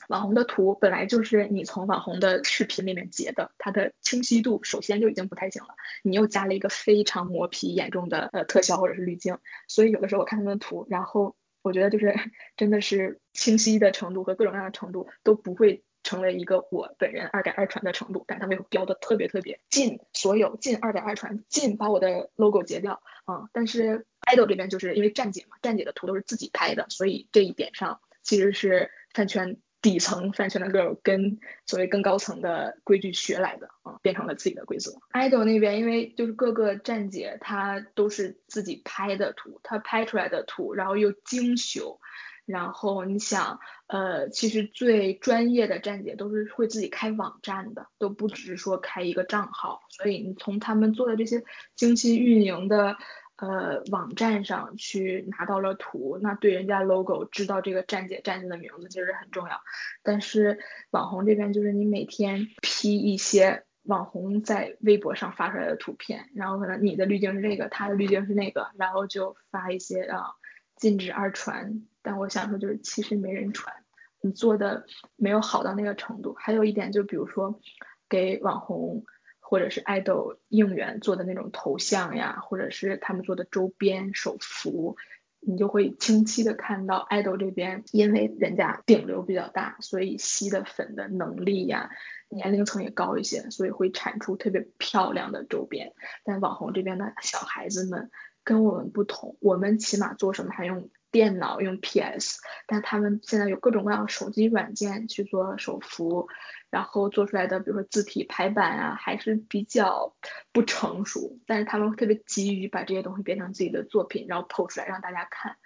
网红的图本来就是你从网红的视频里面截的，它的清晰度首先就已经不太行了，你又加了一个非常磨皮严重的呃特效或者是滤镜，所以有的时候我看他们的图，然后我觉得就是 真的是清晰的程度和各种各样的程度都不会成为一个我本人二改二传的程度，但他们又标的特别特别近，所有近二改二传，近把我的 logo 截掉啊，但是 idol 这边就是因为站姐嘛，站姐的图都是自己拍的，所以这一点上其实是饭圈。底层饭圈的 girl 跟所谓更高层的规矩学来的啊，变成了自己的规则。idol 那边因为就是各个站姐她都是自己拍的图，她拍出来的图，然后又精修，然后你想呃，其实最专业的站姐都是会自己开网站的，都不只是说开一个账号，所以你从他们做的这些精心运营的。呃，网站上去拿到了图，那对人家 logo 知道这个站姐站姐的名字其实很重要。但是网红这边就是你每天 P 一些网红在微博上发出来的图片，然后可能你的滤镜是这个，他的滤镜是那个，然后就发一些啊禁止二传。但我想说就是其实没人传，你做的没有好到那个程度。还有一点就比如说给网红。或者是爱豆应援做的那种头像呀，或者是他们做的周边手幅，你就会清晰的看到爱豆这边，因为人家顶流比较大，所以吸的粉的能力呀，年龄层也高一些，所以会产出特别漂亮的周边。但网红这边的小孩子们跟我们不同，我们起码做什么还用。电脑用 PS，但他们现在有各种各样的手机软件去做手幅，然后做出来的，比如说字体排版啊，还是比较不成熟。但是他们特别急于把这些东西变成自己的作品，然后 PO 出来让大家看。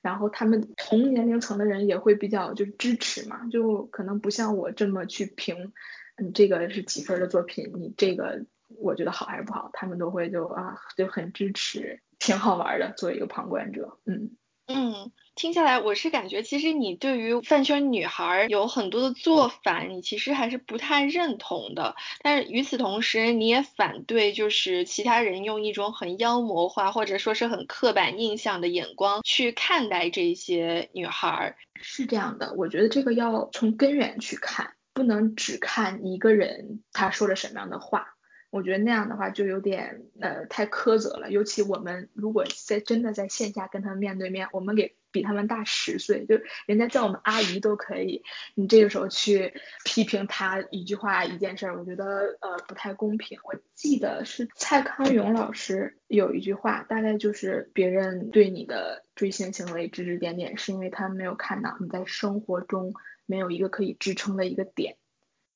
然后他们同年龄层的人也会比较就是支持嘛，就可能不像我这么去评，嗯，这个是几分的作品，你这个我觉得好还是不好，他们都会就啊就很支持，挺好玩的，作为一个旁观者，嗯。嗯，听下来我是感觉，其实你对于饭圈女孩有很多的做法，你其实还是不太认同的。但是与此同时，你也反对就是其他人用一种很妖魔化或者说是很刻板印象的眼光去看待这些女孩。是这样的，我觉得这个要从根源去看，不能只看一个人他说了什么样的话。我觉得那样的话就有点呃太苛责了，尤其我们如果在真的在线下跟他们面对面，我们给比他们大十岁，就人家叫我们阿姨都可以，你这个时候去批评他一句话一件事儿，我觉得呃不太公平。我记得是蔡康永老师有一句话，大概就是别人对你的追星行为指指点点，是因为他没有看到你在生活中没有一个可以支撑的一个点，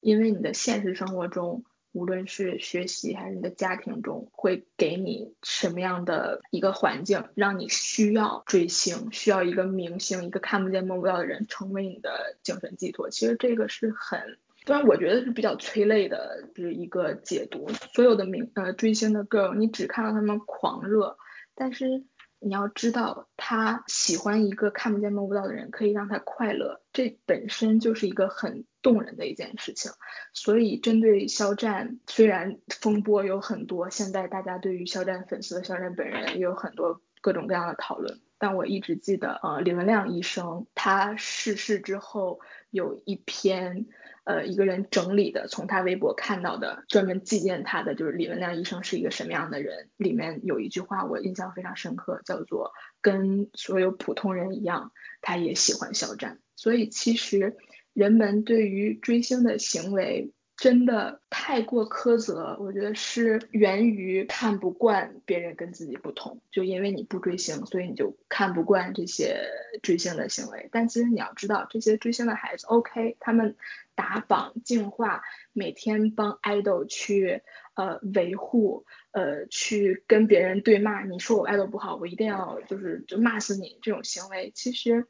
因为你的现实生活中。无论是学习还是你的家庭中，会给你什么样的一个环境，让你需要追星，需要一个明星，一个看不见摸不到的人成为你的精神寄托。其实这个是很，虽然我觉得是比较催泪的，就是一个解读。所有的明呃追星的 girl，你只看到他们狂热，但是你要知道，他喜欢一个看不见摸不到的人，可以让他快乐，这本身就是一个很动人的一件事情。所以，针对肖战，虽然风波有很多，现在大家对于肖战粉丝、肖战本人也有很多各种各样的讨论，但我一直记得，呃，李文亮医生他逝世之后有一篇。呃，一个人整理的，从他微博看到的，专门纪念他的，就是李文亮医生是一个什么样的人。里面有一句话我印象非常深刻，叫做“跟所有普通人一样，他也喜欢肖战”。所以其实人们对于追星的行为。真的太过苛责，我觉得是源于看不惯别人跟自己不同，就因为你不追星，所以你就看不惯这些追星的行为。但其实你要知道，这些追星的孩子，OK，他们打榜进化，每天帮 idol 去呃维护，呃去跟别人对骂，你说我 idol 不好，我一定要就是就骂死你这种行为，其实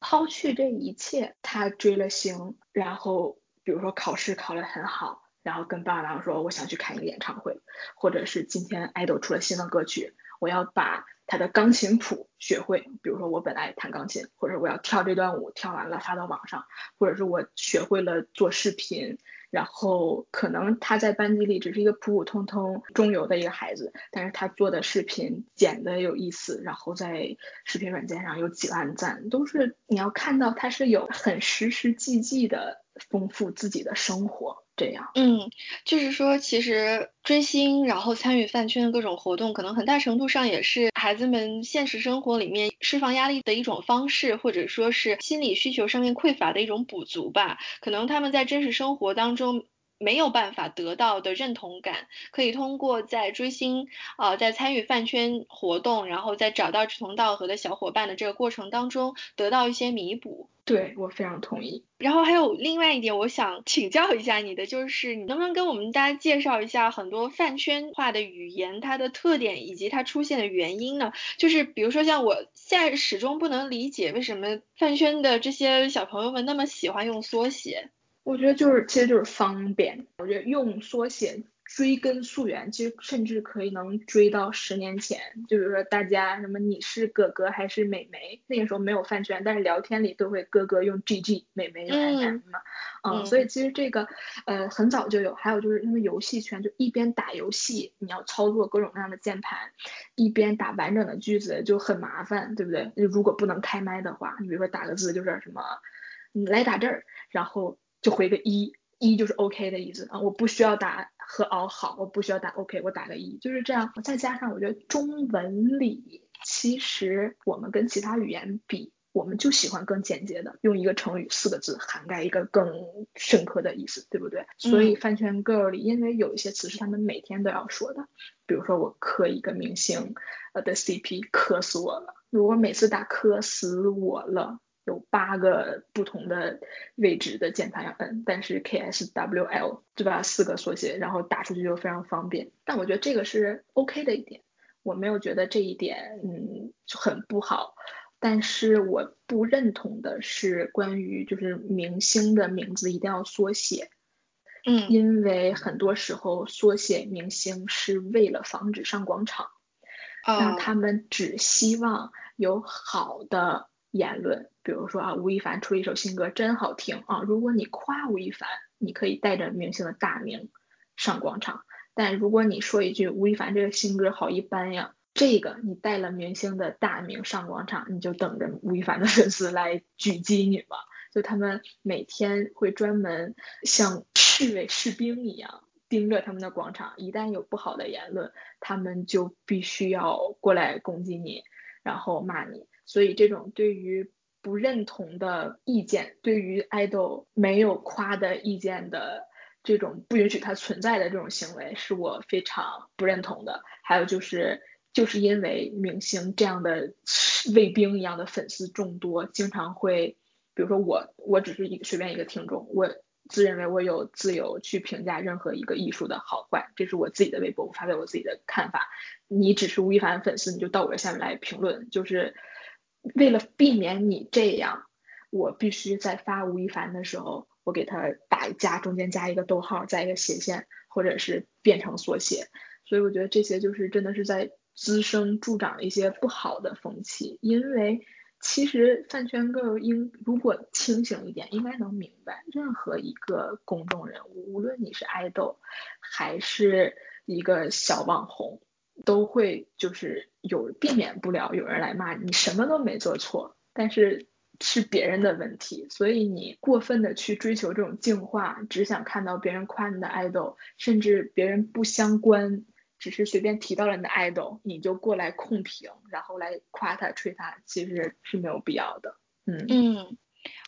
抛去这一切，他追了星，然后。比如说考试考得很好，然后跟爸爸妈妈说我想去看一个演唱会，或者是今天爱豆出了新的歌曲，我要把他的钢琴谱学会。比如说我本来弹钢琴，或者我要跳这段舞，跳完了发到网上，或者是我学会了做视频。然后可能他在班级里只是一个普普通通中游的一个孩子，但是他做的视频剪的有意思，然后在视频软件上有几万赞，都是你要看到他是有很实实际际的丰富自己的生活。这样，嗯，就是说，其实追星，然后参与饭圈的各种活动，可能很大程度上也是孩子们现实生活里面释放压力的一种方式，或者说是心理需求上面匮乏的一种补足吧。可能他们在真实生活当中。没有办法得到的认同感，可以通过在追星啊，在参与饭圈活动，然后在找到志同道合的小伙伴的这个过程当中，得到一些弥补。对我非常同意。然后还有另外一点，我想请教一下你的，就是你能不能跟我们大家介绍一下很多饭圈化的语言它的特点以及它出现的原因呢？就是比如说像我现在始终不能理解为什么饭圈的这些小朋友们那么喜欢用缩写。我觉得就是，其实就是方便。我觉得用缩写追根溯源，其实甚至可以能追到十年前。就比如说大家什么你是哥哥还是美眉，那个时候没有饭圈，但是聊天里都会哥哥用 GG，美眉用 MM 嘛。嗯，所以其实这个呃很早就有。还有就是因为游戏圈就一边打游戏，你要操作各种各样的键盘，一边打完整的句子就很麻烦，对不对？如果不能开麦的话，你比如说打个字就是什么，你来打这儿，然后。就回个一，一就是 OK 的意思啊，我不需要打和熬好，我不需要打 OK，我打个一，就是这样。再加上我觉得中文里其实我们跟其他语言比，我们就喜欢更简洁的，用一个成语四个字涵盖一个更深刻的意思，对不对？所以饭圈 girl 里，因为有一些词是他们每天都要说的，比如说我磕一个明星呃的 CP，磕死我了。如果每次打磕死我了。有八个不同的位置的键盘要摁，但是 K S W L 对吧？四个缩写，然后打出去就非常方便。但我觉得这个是 OK 的一点，我没有觉得这一点嗯很不好。但是我不认同的是关于就是明星的名字一定要缩写，嗯，因为很多时候缩写明星是为了防止上广场，让他们只希望有好的。言论，比如说啊，吴亦凡出一首新歌，真好听啊。如果你夸吴亦凡，你可以带着明星的大名上广场；但如果你说一句吴亦凡这个新歌好一般呀，这个你带了明星的大名上广场，你就等着吴亦凡的粉丝来狙击你吧。就他们每天会专门像侍卫士兵一样盯着他们的广场，一旦有不好的言论，他们就必须要过来攻击你，然后骂你。所以这种对于不认同的意见，对于爱豆没有夸的意见的这种不允许它存在的这种行为，是我非常不认同的。还有就是，就是因为明星这样的卫兵一样的粉丝众多，经常会，比如说我，我只是一个随便一个听众，我自认为我有自由去评价任何一个艺术的好坏，这是我自己的微博，我发表我自己的看法。你只是吴亦凡粉丝，你就到我这下面来评论，就是。为了避免你这样，我必须在发吴亦凡的时候，我给他打一加中间加一个逗号，加一个斜线，或者是变成缩写。所以我觉得这些就是真的是在滋生助长一些不好的风气，因为其实饭圈 girl 应如果清醒一点，应该能明白，任何一个公众人物，无论你是爱豆还是一个小网红，都会就是有避免不了有人来骂你，什么都没做错，但是是别人的问题，所以你过分的去追求这种净化，只想看到别人夸你的爱豆，甚至别人不相关。只是随便提到了你的 idol，你就过来控评，然后来夸他、吹他，其实是没有必要的。嗯，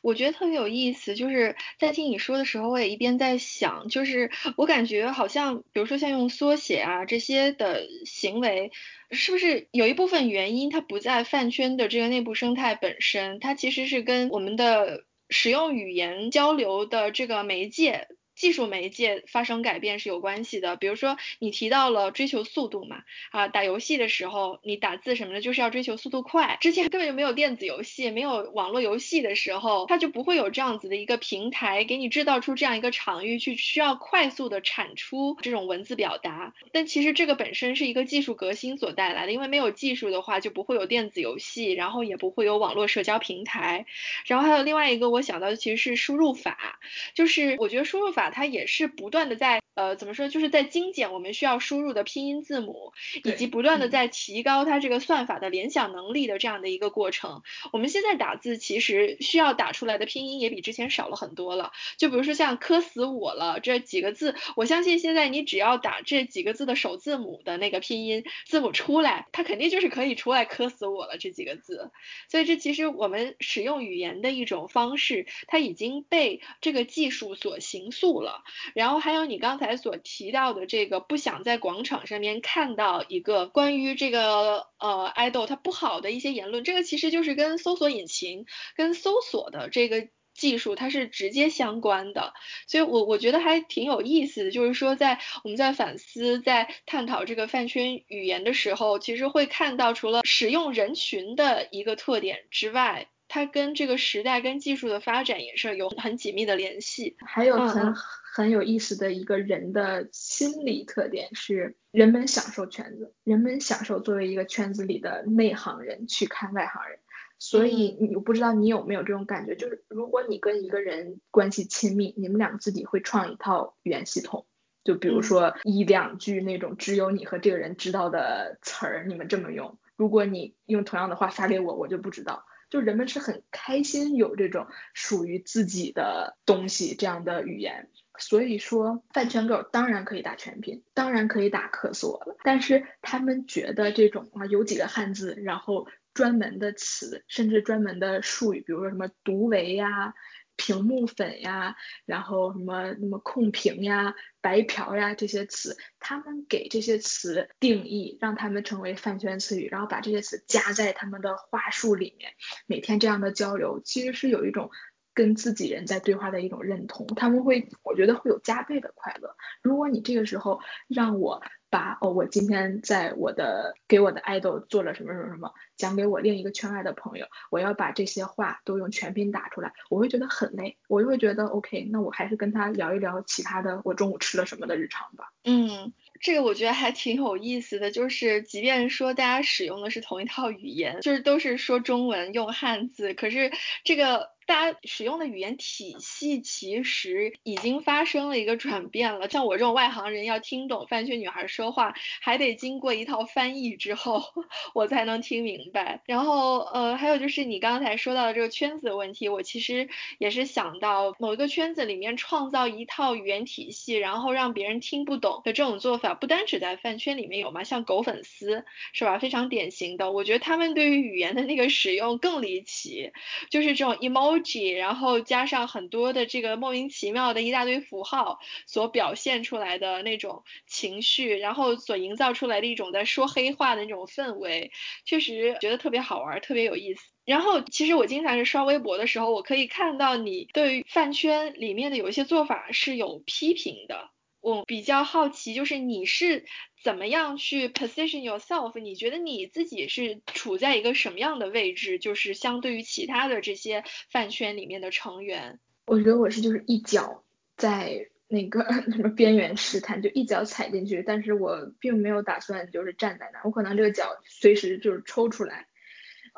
我觉得特别有意思，就是在听你说的时候，我也一边在想，就是我感觉好像，比如说像用缩写啊这些的行为，是不是有一部分原因它不在饭圈的这个内部生态本身，它其实是跟我们的使用语言交流的这个媒介。技术媒介发生改变是有关系的，比如说你提到了追求速度嘛，啊，打游戏的时候你打字什么的，就是要追求速度快。之前根本就没有电子游戏，没有网络游戏的时候，它就不会有这样子的一个平台给你制造出这样一个场域去需要快速的产出这种文字表达。但其实这个本身是一个技术革新所带来的，因为没有技术的话就不会有电子游戏，然后也不会有网络社交平台。然后还有另外一个我想到的其实是输入法，就是我觉得输入法。它也是不断的在呃怎么说，就是在精简我们需要输入的拼音字母，以及不断的在提高它这个算法的联想能力的这样的一个过程。我们现在打字其实需要打出来的拼音也比之前少了很多了。就比如说像“磕死我了”这几个字，我相信现在你只要打这几个字的首字母的那个拼音字母出来，它肯定就是可以出来“磕死我了”这几个字。所以这其实我们使用语言的一种方式，它已经被这个技术所形塑。了，然后还有你刚才来所提到的这个不想在广场上面看到一个关于这个呃爱豆他不好的一些言论，这个其实就是跟搜索引擎跟搜索的这个技术它是直接相关的，所以我我觉得还挺有意思的，就是说在我们在反思在探讨这个饭圈语言的时候，其实会看到除了使用人群的一个特点之外。它跟这个时代跟技术的发展也是有很紧密的联系，还有很很有意思的一个人的心理特点是，人们享受圈子，人们享受作为一个圈子里的内行人去看外行人，所以你不知道你有没有这种感觉，就是如果你跟一个人关系亲密，你们两个自己会创一套语言系统，就比如说一两句那种只有你和这个人知道的词儿，你们这么用，如果你用同样的话发给我，我就不知道。就人们是很开心有这种属于自己的东西这样的语言，所以说饭圈狗当然可以打全拼，当然可以打克索了，但是他们觉得这种啊有几个汉字，然后专门的词，甚至专门的术语，比如说什么独为呀。屏幕粉呀，然后什么什么控屏呀、白嫖呀这些词，他们给这些词定义，让他们成为饭圈词语，然后把这些词加在他们的话术里面，每天这样的交流，其实是有一种跟自己人在对话的一种认同，他们会，我觉得会有加倍的快乐。如果你这个时候让我。把哦，我今天在我的给我的爱豆做了什么什么什么，讲给我另一个圈外的朋友，我要把这些话都用全拼打出来，我会觉得很累，我就会觉得 OK，那我还是跟他聊一聊其他的，我中午吃了什么的日常吧。嗯，这个我觉得还挺有意思的，就是即便说大家使用的是同一套语言，就是都是说中文用汉字，可是这个。大家使用的语言体系其实已经发生了一个转变了。像我这种外行人要听懂饭圈女孩说话，还得经过一套翻译之后，我才能听明白。然后，呃，还有就是你刚才说到的这个圈子的问题，我其实也是想到某一个圈子里面创造一套语言体系，然后让别人听不懂的这种做法，不单只在饭圈里面有嘛，像狗粉丝是吧？非常典型的。我觉得他们对于语言的那个使用更离奇，就是这种 emotion。然后加上很多的这个莫名其妙的一大堆符号所表现出来的那种情绪，然后所营造出来的一种在说黑话的那种氛围，确实觉得特别好玩，特别有意思。然后其实我经常是刷微博的时候，我可以看到你对饭圈里面的有一些做法是有批评的。我比较好奇，就是你是怎么样去 position yourself？你觉得你自己是处在一个什么样的位置？就是相对于其他的这些饭圈里面的成员，我觉得我是就是一脚在那个 什么边缘试探，就一脚踩进去，但是我并没有打算就是站在那，我可能这个脚随时就是抽出来，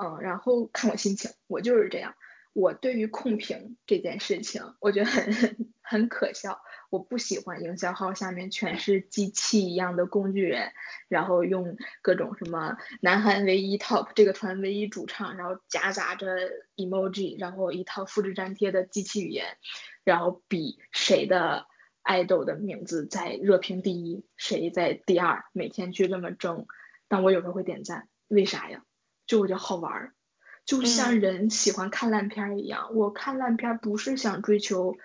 嗯，然后看我心情，我就是这样。我对于控评这件事情，我觉得很 很可笑。我不喜欢营销号下面全是机器一样的工具人，然后用各种什么南韩唯一 top 这个团唯一主唱，然后夹杂着 emoji，然后一套复制粘贴的机器语言，然后比谁的爱豆的名字在热评第一，谁在第二，每天去这么争。但我有时候会点赞，为啥呀？就我觉得好玩儿。就像人喜欢看烂片一样，我看烂片不是想追求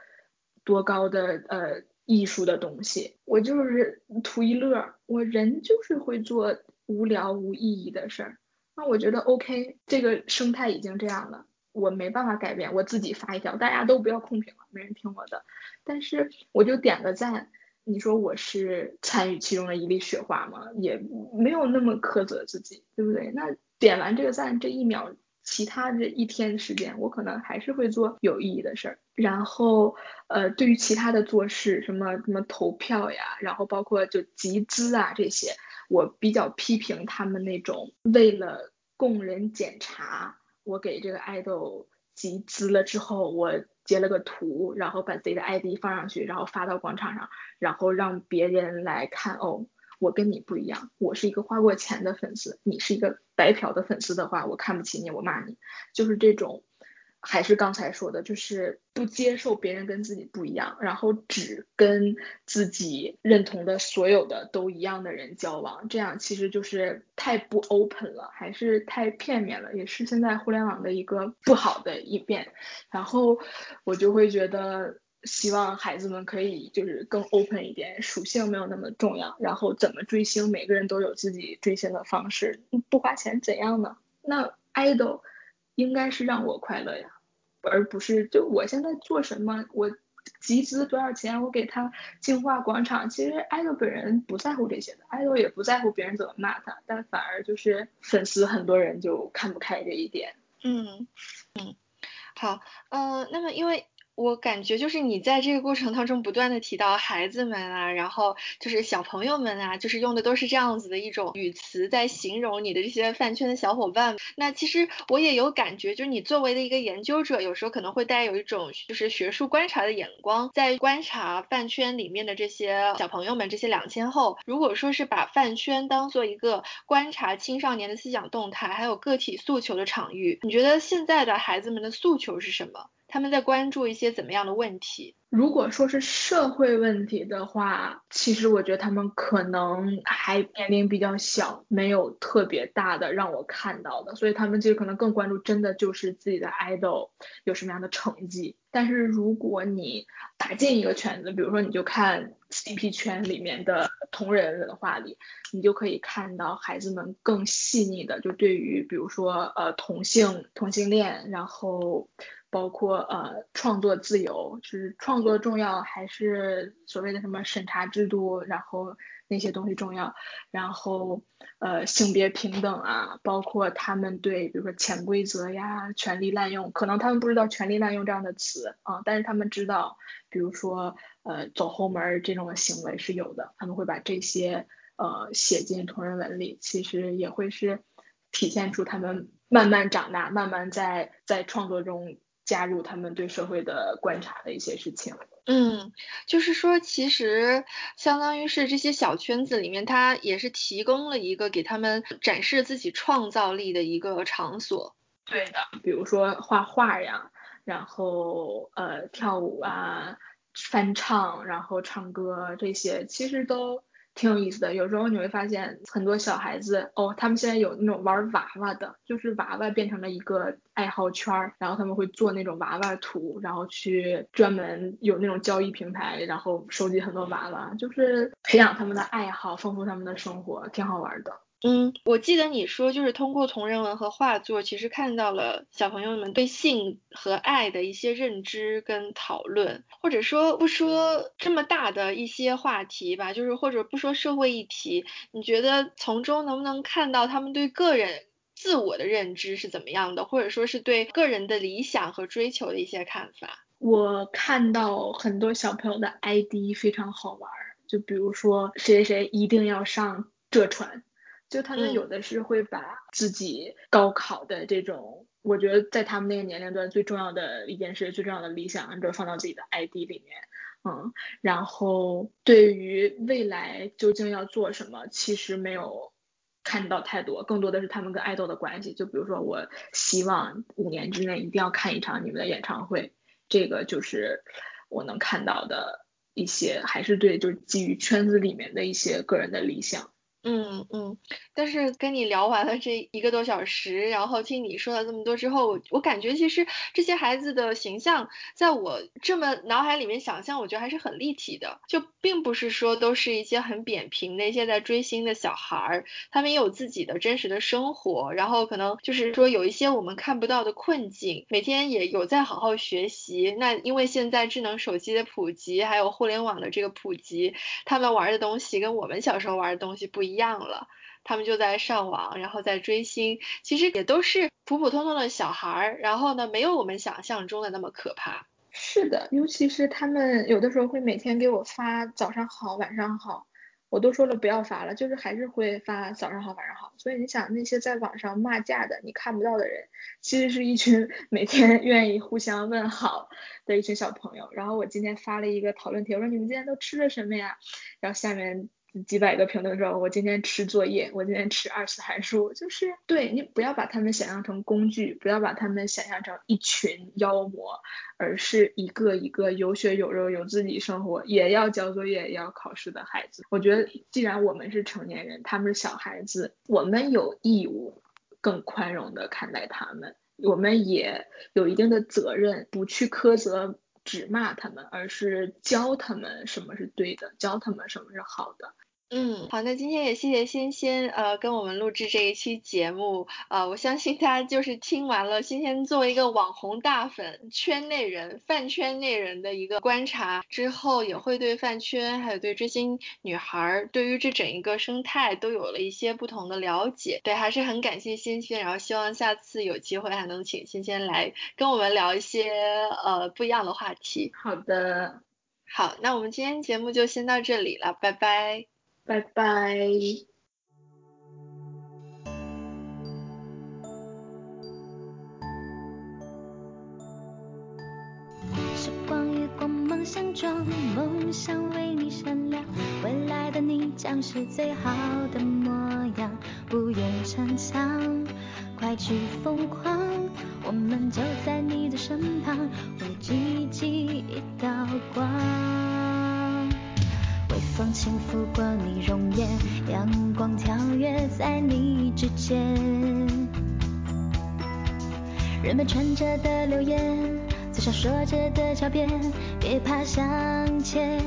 多高的呃艺术的东西，我就是图一乐。我人就是会做无聊无意义的事儿，那我觉得 OK，这个生态已经这样了，我没办法改变。我自己发一条，大家都不要控评了，没人听我的。但是我就点个赞，你说我是参与其中的一粒雪花吗？也没有那么苛责自己，对不对？那点完这个赞，这一秒。其他这一天时间，我可能还是会做有意义的事儿。然后，呃，对于其他的做事，什么什么投票呀，然后包括就集资啊这些，我比较批评他们那种为了供人检查，我给这个爱豆集资了之后，我截了个图，然后把自己的 ID 放上去，然后发到广场上，然后让别人来看哦。我跟你不一样，我是一个花过钱的粉丝，你是一个白嫖的粉丝的话，我看不起你，我骂你，就是这种，还是刚才说的，就是不接受别人跟自己不一样，然后只跟自己认同的所有的都一样的人交往，这样其实就是太不 open 了，还是太片面了，也是现在互联网的一个不好的一面，然后我就会觉得。希望孩子们可以就是更 open 一点，属性没有那么重要。然后怎么追星，每个人都有自己追星的方式，不花钱怎样呢？那 idol 应该是让我快乐呀，而不是就我现在做什么，我集资多少钱，我给他净化广场。其实 idol 本人不在乎这些的，idol 也不在乎别人怎么骂他，但反而就是粉丝很多人就看不开这一点。嗯嗯，好，呃，那么因为。我感觉就是你在这个过程当中不断的提到孩子们啊，然后就是小朋友们啊，就是用的都是这样子的一种语词在形容你的这些饭圈的小伙伴。那其实我也有感觉，就是你作为的一个研究者，有时候可能会带有一种就是学术观察的眼光，在观察饭圈里面的这些小朋友们，这些两千后。如果说是把饭圈当做一个观察青少年的思想动态，还有个体诉求的场域，你觉得现在的孩子们的诉求是什么？他们在关注一些怎么样的问题？如果说是社会问题的话，其实我觉得他们可能还年龄比较小，没有特别大的让我看到的，所以他们其实可能更关注真的就是自己的 idol 有什么样的成绩。但是如果你打进一个圈子，比如说你就看 CP 圈里面的同人文化里，你就可以看到孩子们更细腻的，就对于比如说呃同性同性恋，然后。包括呃创作自由，就是创作重要还是所谓的什么审查制度，然后那些东西重要，然后呃性别平等啊，包括他们对比如说潜规则呀、权力滥用，可能他们不知道权力滥用这样的词啊，但是他们知道，比如说呃走后门这种行为是有的，他们会把这些呃写进同人文里，其实也会是体现出他们慢慢长大，慢慢在在创作中。加入他们对社会的观察的一些事情。嗯，就是说，其实相当于是这些小圈子里面，它也是提供了一个给他们展示自己创造力的一个场所。对的，比如说画画呀，然后呃跳舞啊，翻唱，然后唱歌这些，其实都。挺有意思的，有时候你会发现很多小孩子哦，他们现在有那种玩娃娃的，就是娃娃变成了一个爱好圈儿，然后他们会做那种娃娃图，然后去专门有那种交易平台，然后收集很多娃娃，就是培养他们的爱好，丰富他们的生活，挺好玩的。嗯，我记得你说就是通过同人文和画作，其实看到了小朋友们对性和爱的一些认知跟讨论，或者说不说这么大的一些话题吧，就是或者不说社会议题，你觉得从中能不能看到他们对个人自我的认知是怎么样的，或者说是对个人的理想和追求的一些看法？我看到很多小朋友的 ID 非常好玩，就比如说谁谁一定要上浙传，就他们有的是会把自己高考的这种，我觉得在他们那个年龄段最重要的一件事、最重要的理想，都放到自己的 ID 里面。嗯，然后对于未来究竟要做什么，其实没有看到太多，更多的是他们跟爱豆的关系。就比如说，我希望五年之内一定要看一场你们的演唱会，这个就是我能看到的一些，还是对，就是基于圈子里面的一些个人的理想。嗯嗯，但是跟你聊完了这一个多小时，然后听你说了这么多之后，我我感觉其实这些孩子的形象，在我这么脑海里面想象，我觉得还是很立体的，就并不是说都是一些很扁平的一些在追星的小孩儿，他们也有自己的真实的生活，然后可能就是说有一些我们看不到的困境，每天也有在好好学习。那因为现在智能手机的普及，还有互联网的这个普及，他们玩的东西跟我们小时候玩的东西不一。一样了，他们就在上网，然后在追星，其实也都是普普通通的小孩儿，然后呢，没有我们想象中的那么可怕。是的，尤其是他们有的时候会每天给我发早上好，晚上好，我都说了不要发了，就是还是会发早上好，晚上好。所以你想，那些在网上骂架的，你看不到的人，其实是一群 每天愿意互相问好的一群小朋友。然后我今天发了一个讨论帖，我说你们今天都吃了什么呀？然后下面。几百个评论说，我今天吃作业，我今天吃二次函数，就是对你不要把他们想象成工具，不要把他们想象成一群妖魔，而是一个一个有血有肉、有自己生活，也要交作业、也要考试的孩子。我觉得，既然我们是成年人，他们是小孩子，我们有义务更宽容的看待他们，我们也有一定的责任，不去苛责。只骂他们，而是教他们什么是对的，教他们什么是好的。嗯，好，那今天也谢谢欣欣，呃，跟我们录制这一期节目，呃，我相信大家就是听完了仙仙作为一个网红大粉、圈内人、饭圈内人的一个观察之后，也会对饭圈还有对追星女孩，对于这整一个生态都有了一些不同的了解。对，还是很感谢欣欣，然后希望下次有机会还能请欣欣来跟我们聊一些呃不一样的话题。好的，好，那我们今天节目就先到这里了，拜拜。拜拜。时光与光芒相撞，梦想为你闪亮，未来的你将是最好的模样。不用逞强，快去疯狂，我们就在你的身旁，为奇迹一道光。风轻拂过你容颜，阳光跳跃在你指尖。人们穿着的留言，嘴上说着的桥边，别怕向前，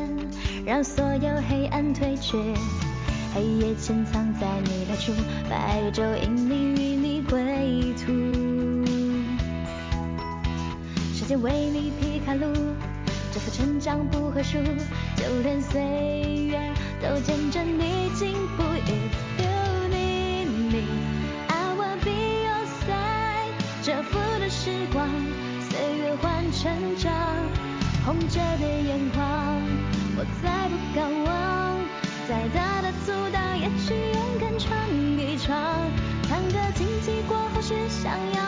让所有黑暗退却。黑夜潜藏在你来处，白昼引领与你归途。时间为你劈开路。这副成长不会输，就连岁月都见证你进步。If you need me, I will be your side。蛰伏的时光，岁月换成长，红着的眼眶，我再不敢忘。再大的阻挡，也去勇敢闯一闯。看个荆棘过后是想要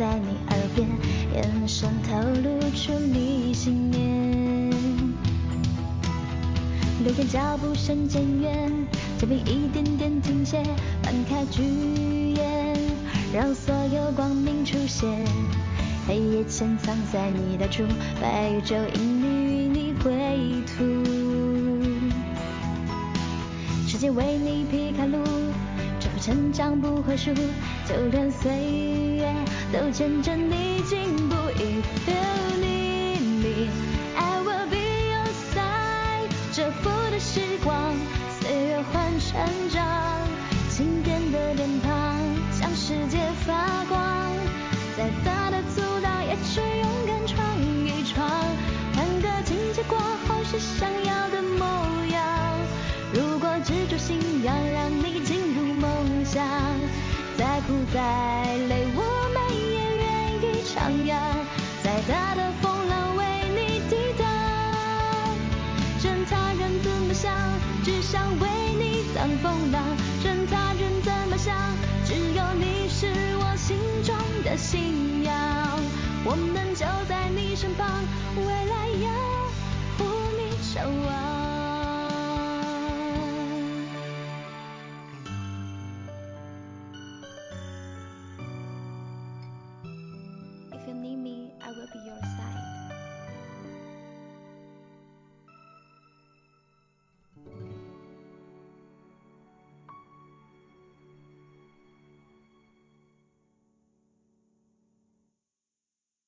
在你耳边，眼神透露出你信念。流言脚步声渐远，脚步一点点停歇，翻开巨眼，让所有光明出现。黑夜潜藏在你的处，白昼引你成长不会输，就连岁月都见证你进步。If you need me,